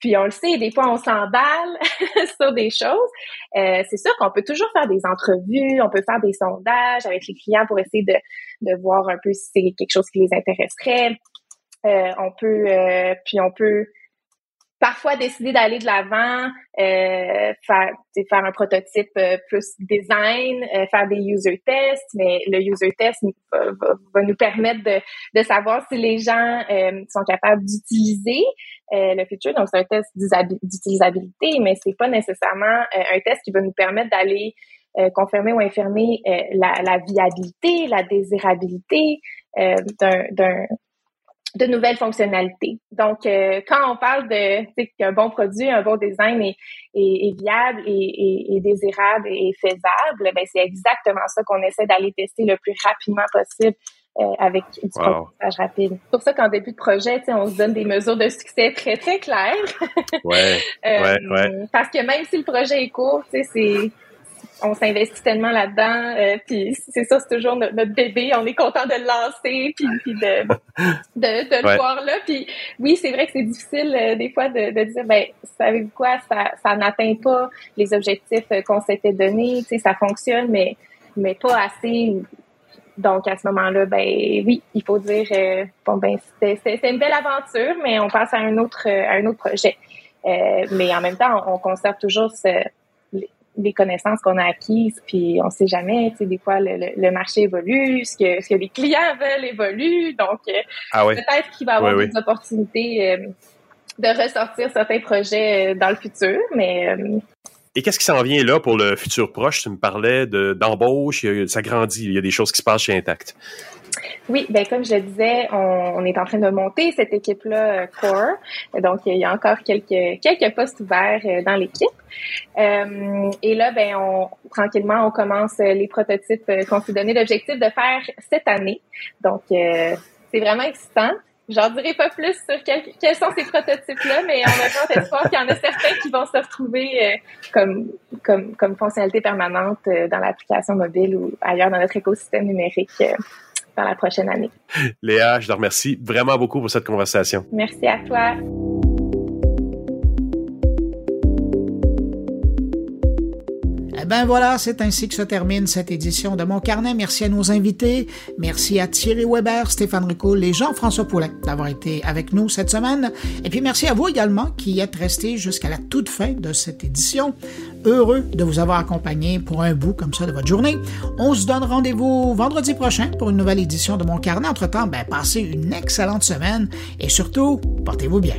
puis on le sait, des fois on s'emballe sur des choses. Euh, c'est sûr qu'on peut toujours faire des entrevues, on peut faire des sondages avec les clients pour essayer de, de voir un peu si c'est quelque chose qui les intéresserait. Euh, on peut, euh, puis on peut parfois décider d'aller de l'avant, euh, faire, faire un prototype euh, plus design, euh, faire des user tests, mais le user test va, va- nous permettre de, de savoir si les gens euh, sont capables d'utiliser euh, le feature. Donc, c'est un test d'utilisabilité, mais c'est pas nécessairement euh, un test qui va nous permettre d'aller confirmer ou infirmer la, la viabilité, la désirabilité d'un de nouvelles fonctionnalités. Donc, euh, quand on parle de qu'un bon produit, un bon design est, est, est viable et, désirable et faisable, ben c'est exactement ça qu'on essaie d'aller tester le plus rapidement possible euh, avec du Wow. rapide. C'est pour ça qu'en début de projet, tu sais, on se donne des mesures de succès très, très claires. Ouais. Euh, Ouais, ouais. Parce que même si le projet est court, tu sais, c'est on s'investit tellement là-dedans, euh, puis c'est ça, c'est toujours notre, notre bébé. On est content de le lancer, puis, puis de, de, de le Ouais. voir là. Puis oui, c'est vrai que c'est difficile euh, des fois de, de dire, ben, savez-vous quoi, ça, ça n'atteint pas les objectifs euh, qu'on s'était donnés. Tu sais, ça fonctionne, mais mais pas assez. Donc à ce moment-là, ben oui, il faut dire, euh, bon ben c'était une belle aventure, mais on passe à un autre euh, à un autre projet. Euh, mais en même temps, on, on conserve toujours ce, les, connaissances qu'on a acquises, puis on sait jamais, tu sais, des fois le, le, le marché évolue, ce que, ce que les clients veulent évolue, donc euh, Ah peut-être qu'il va y avoir Oui, oui. des opportunités euh, de ressortir certains projets dans le futur, mais et qu'est-ce qui s'en vient là pour le futur proche? Tu me parlais d'embauche, ça grandit, il y a des choses qui se passent chez Intact. Oui, ben comme je le disais, on, est en train de monter cette équipe-là euh, core. Donc, il y a encore quelques quelques postes ouverts euh, dans l'équipe. Euh, et là, ben, on, tranquillement, on commence les prototypes qu'on s'est donné l'objectif de faire cette année. Donc, c'est vraiment excitant. J'en dirai pas plus sur quels sont ces prototypes-là, mais on a espoir qu'il y en a certains qui vont se retrouver comme, comme, comme fonctionnalité permanente dans l'application mobile ou ailleurs dans notre écosystème numérique la prochaine année. Léa, je te remercie vraiment beaucoup pour cette conversation. Merci à toi. Ben voilà, c'est ainsi que se termine cette édition de Mon Carnet. Merci à nos invités. Merci à Thierry Weber, Stéphane Ricoul et Jean-François Poulin d'avoir été avec nous cette semaine. Et puis merci à vous également qui êtes restés jusqu'à la toute fin de cette édition. Heureux de vous avoir accompagné pour un bout comme ça de votre journée. On se donne rendez-vous vendredi prochain pour une nouvelle édition de Mon Carnet. Entre-temps, ben, passez une excellente semaine et surtout, portez-vous bien.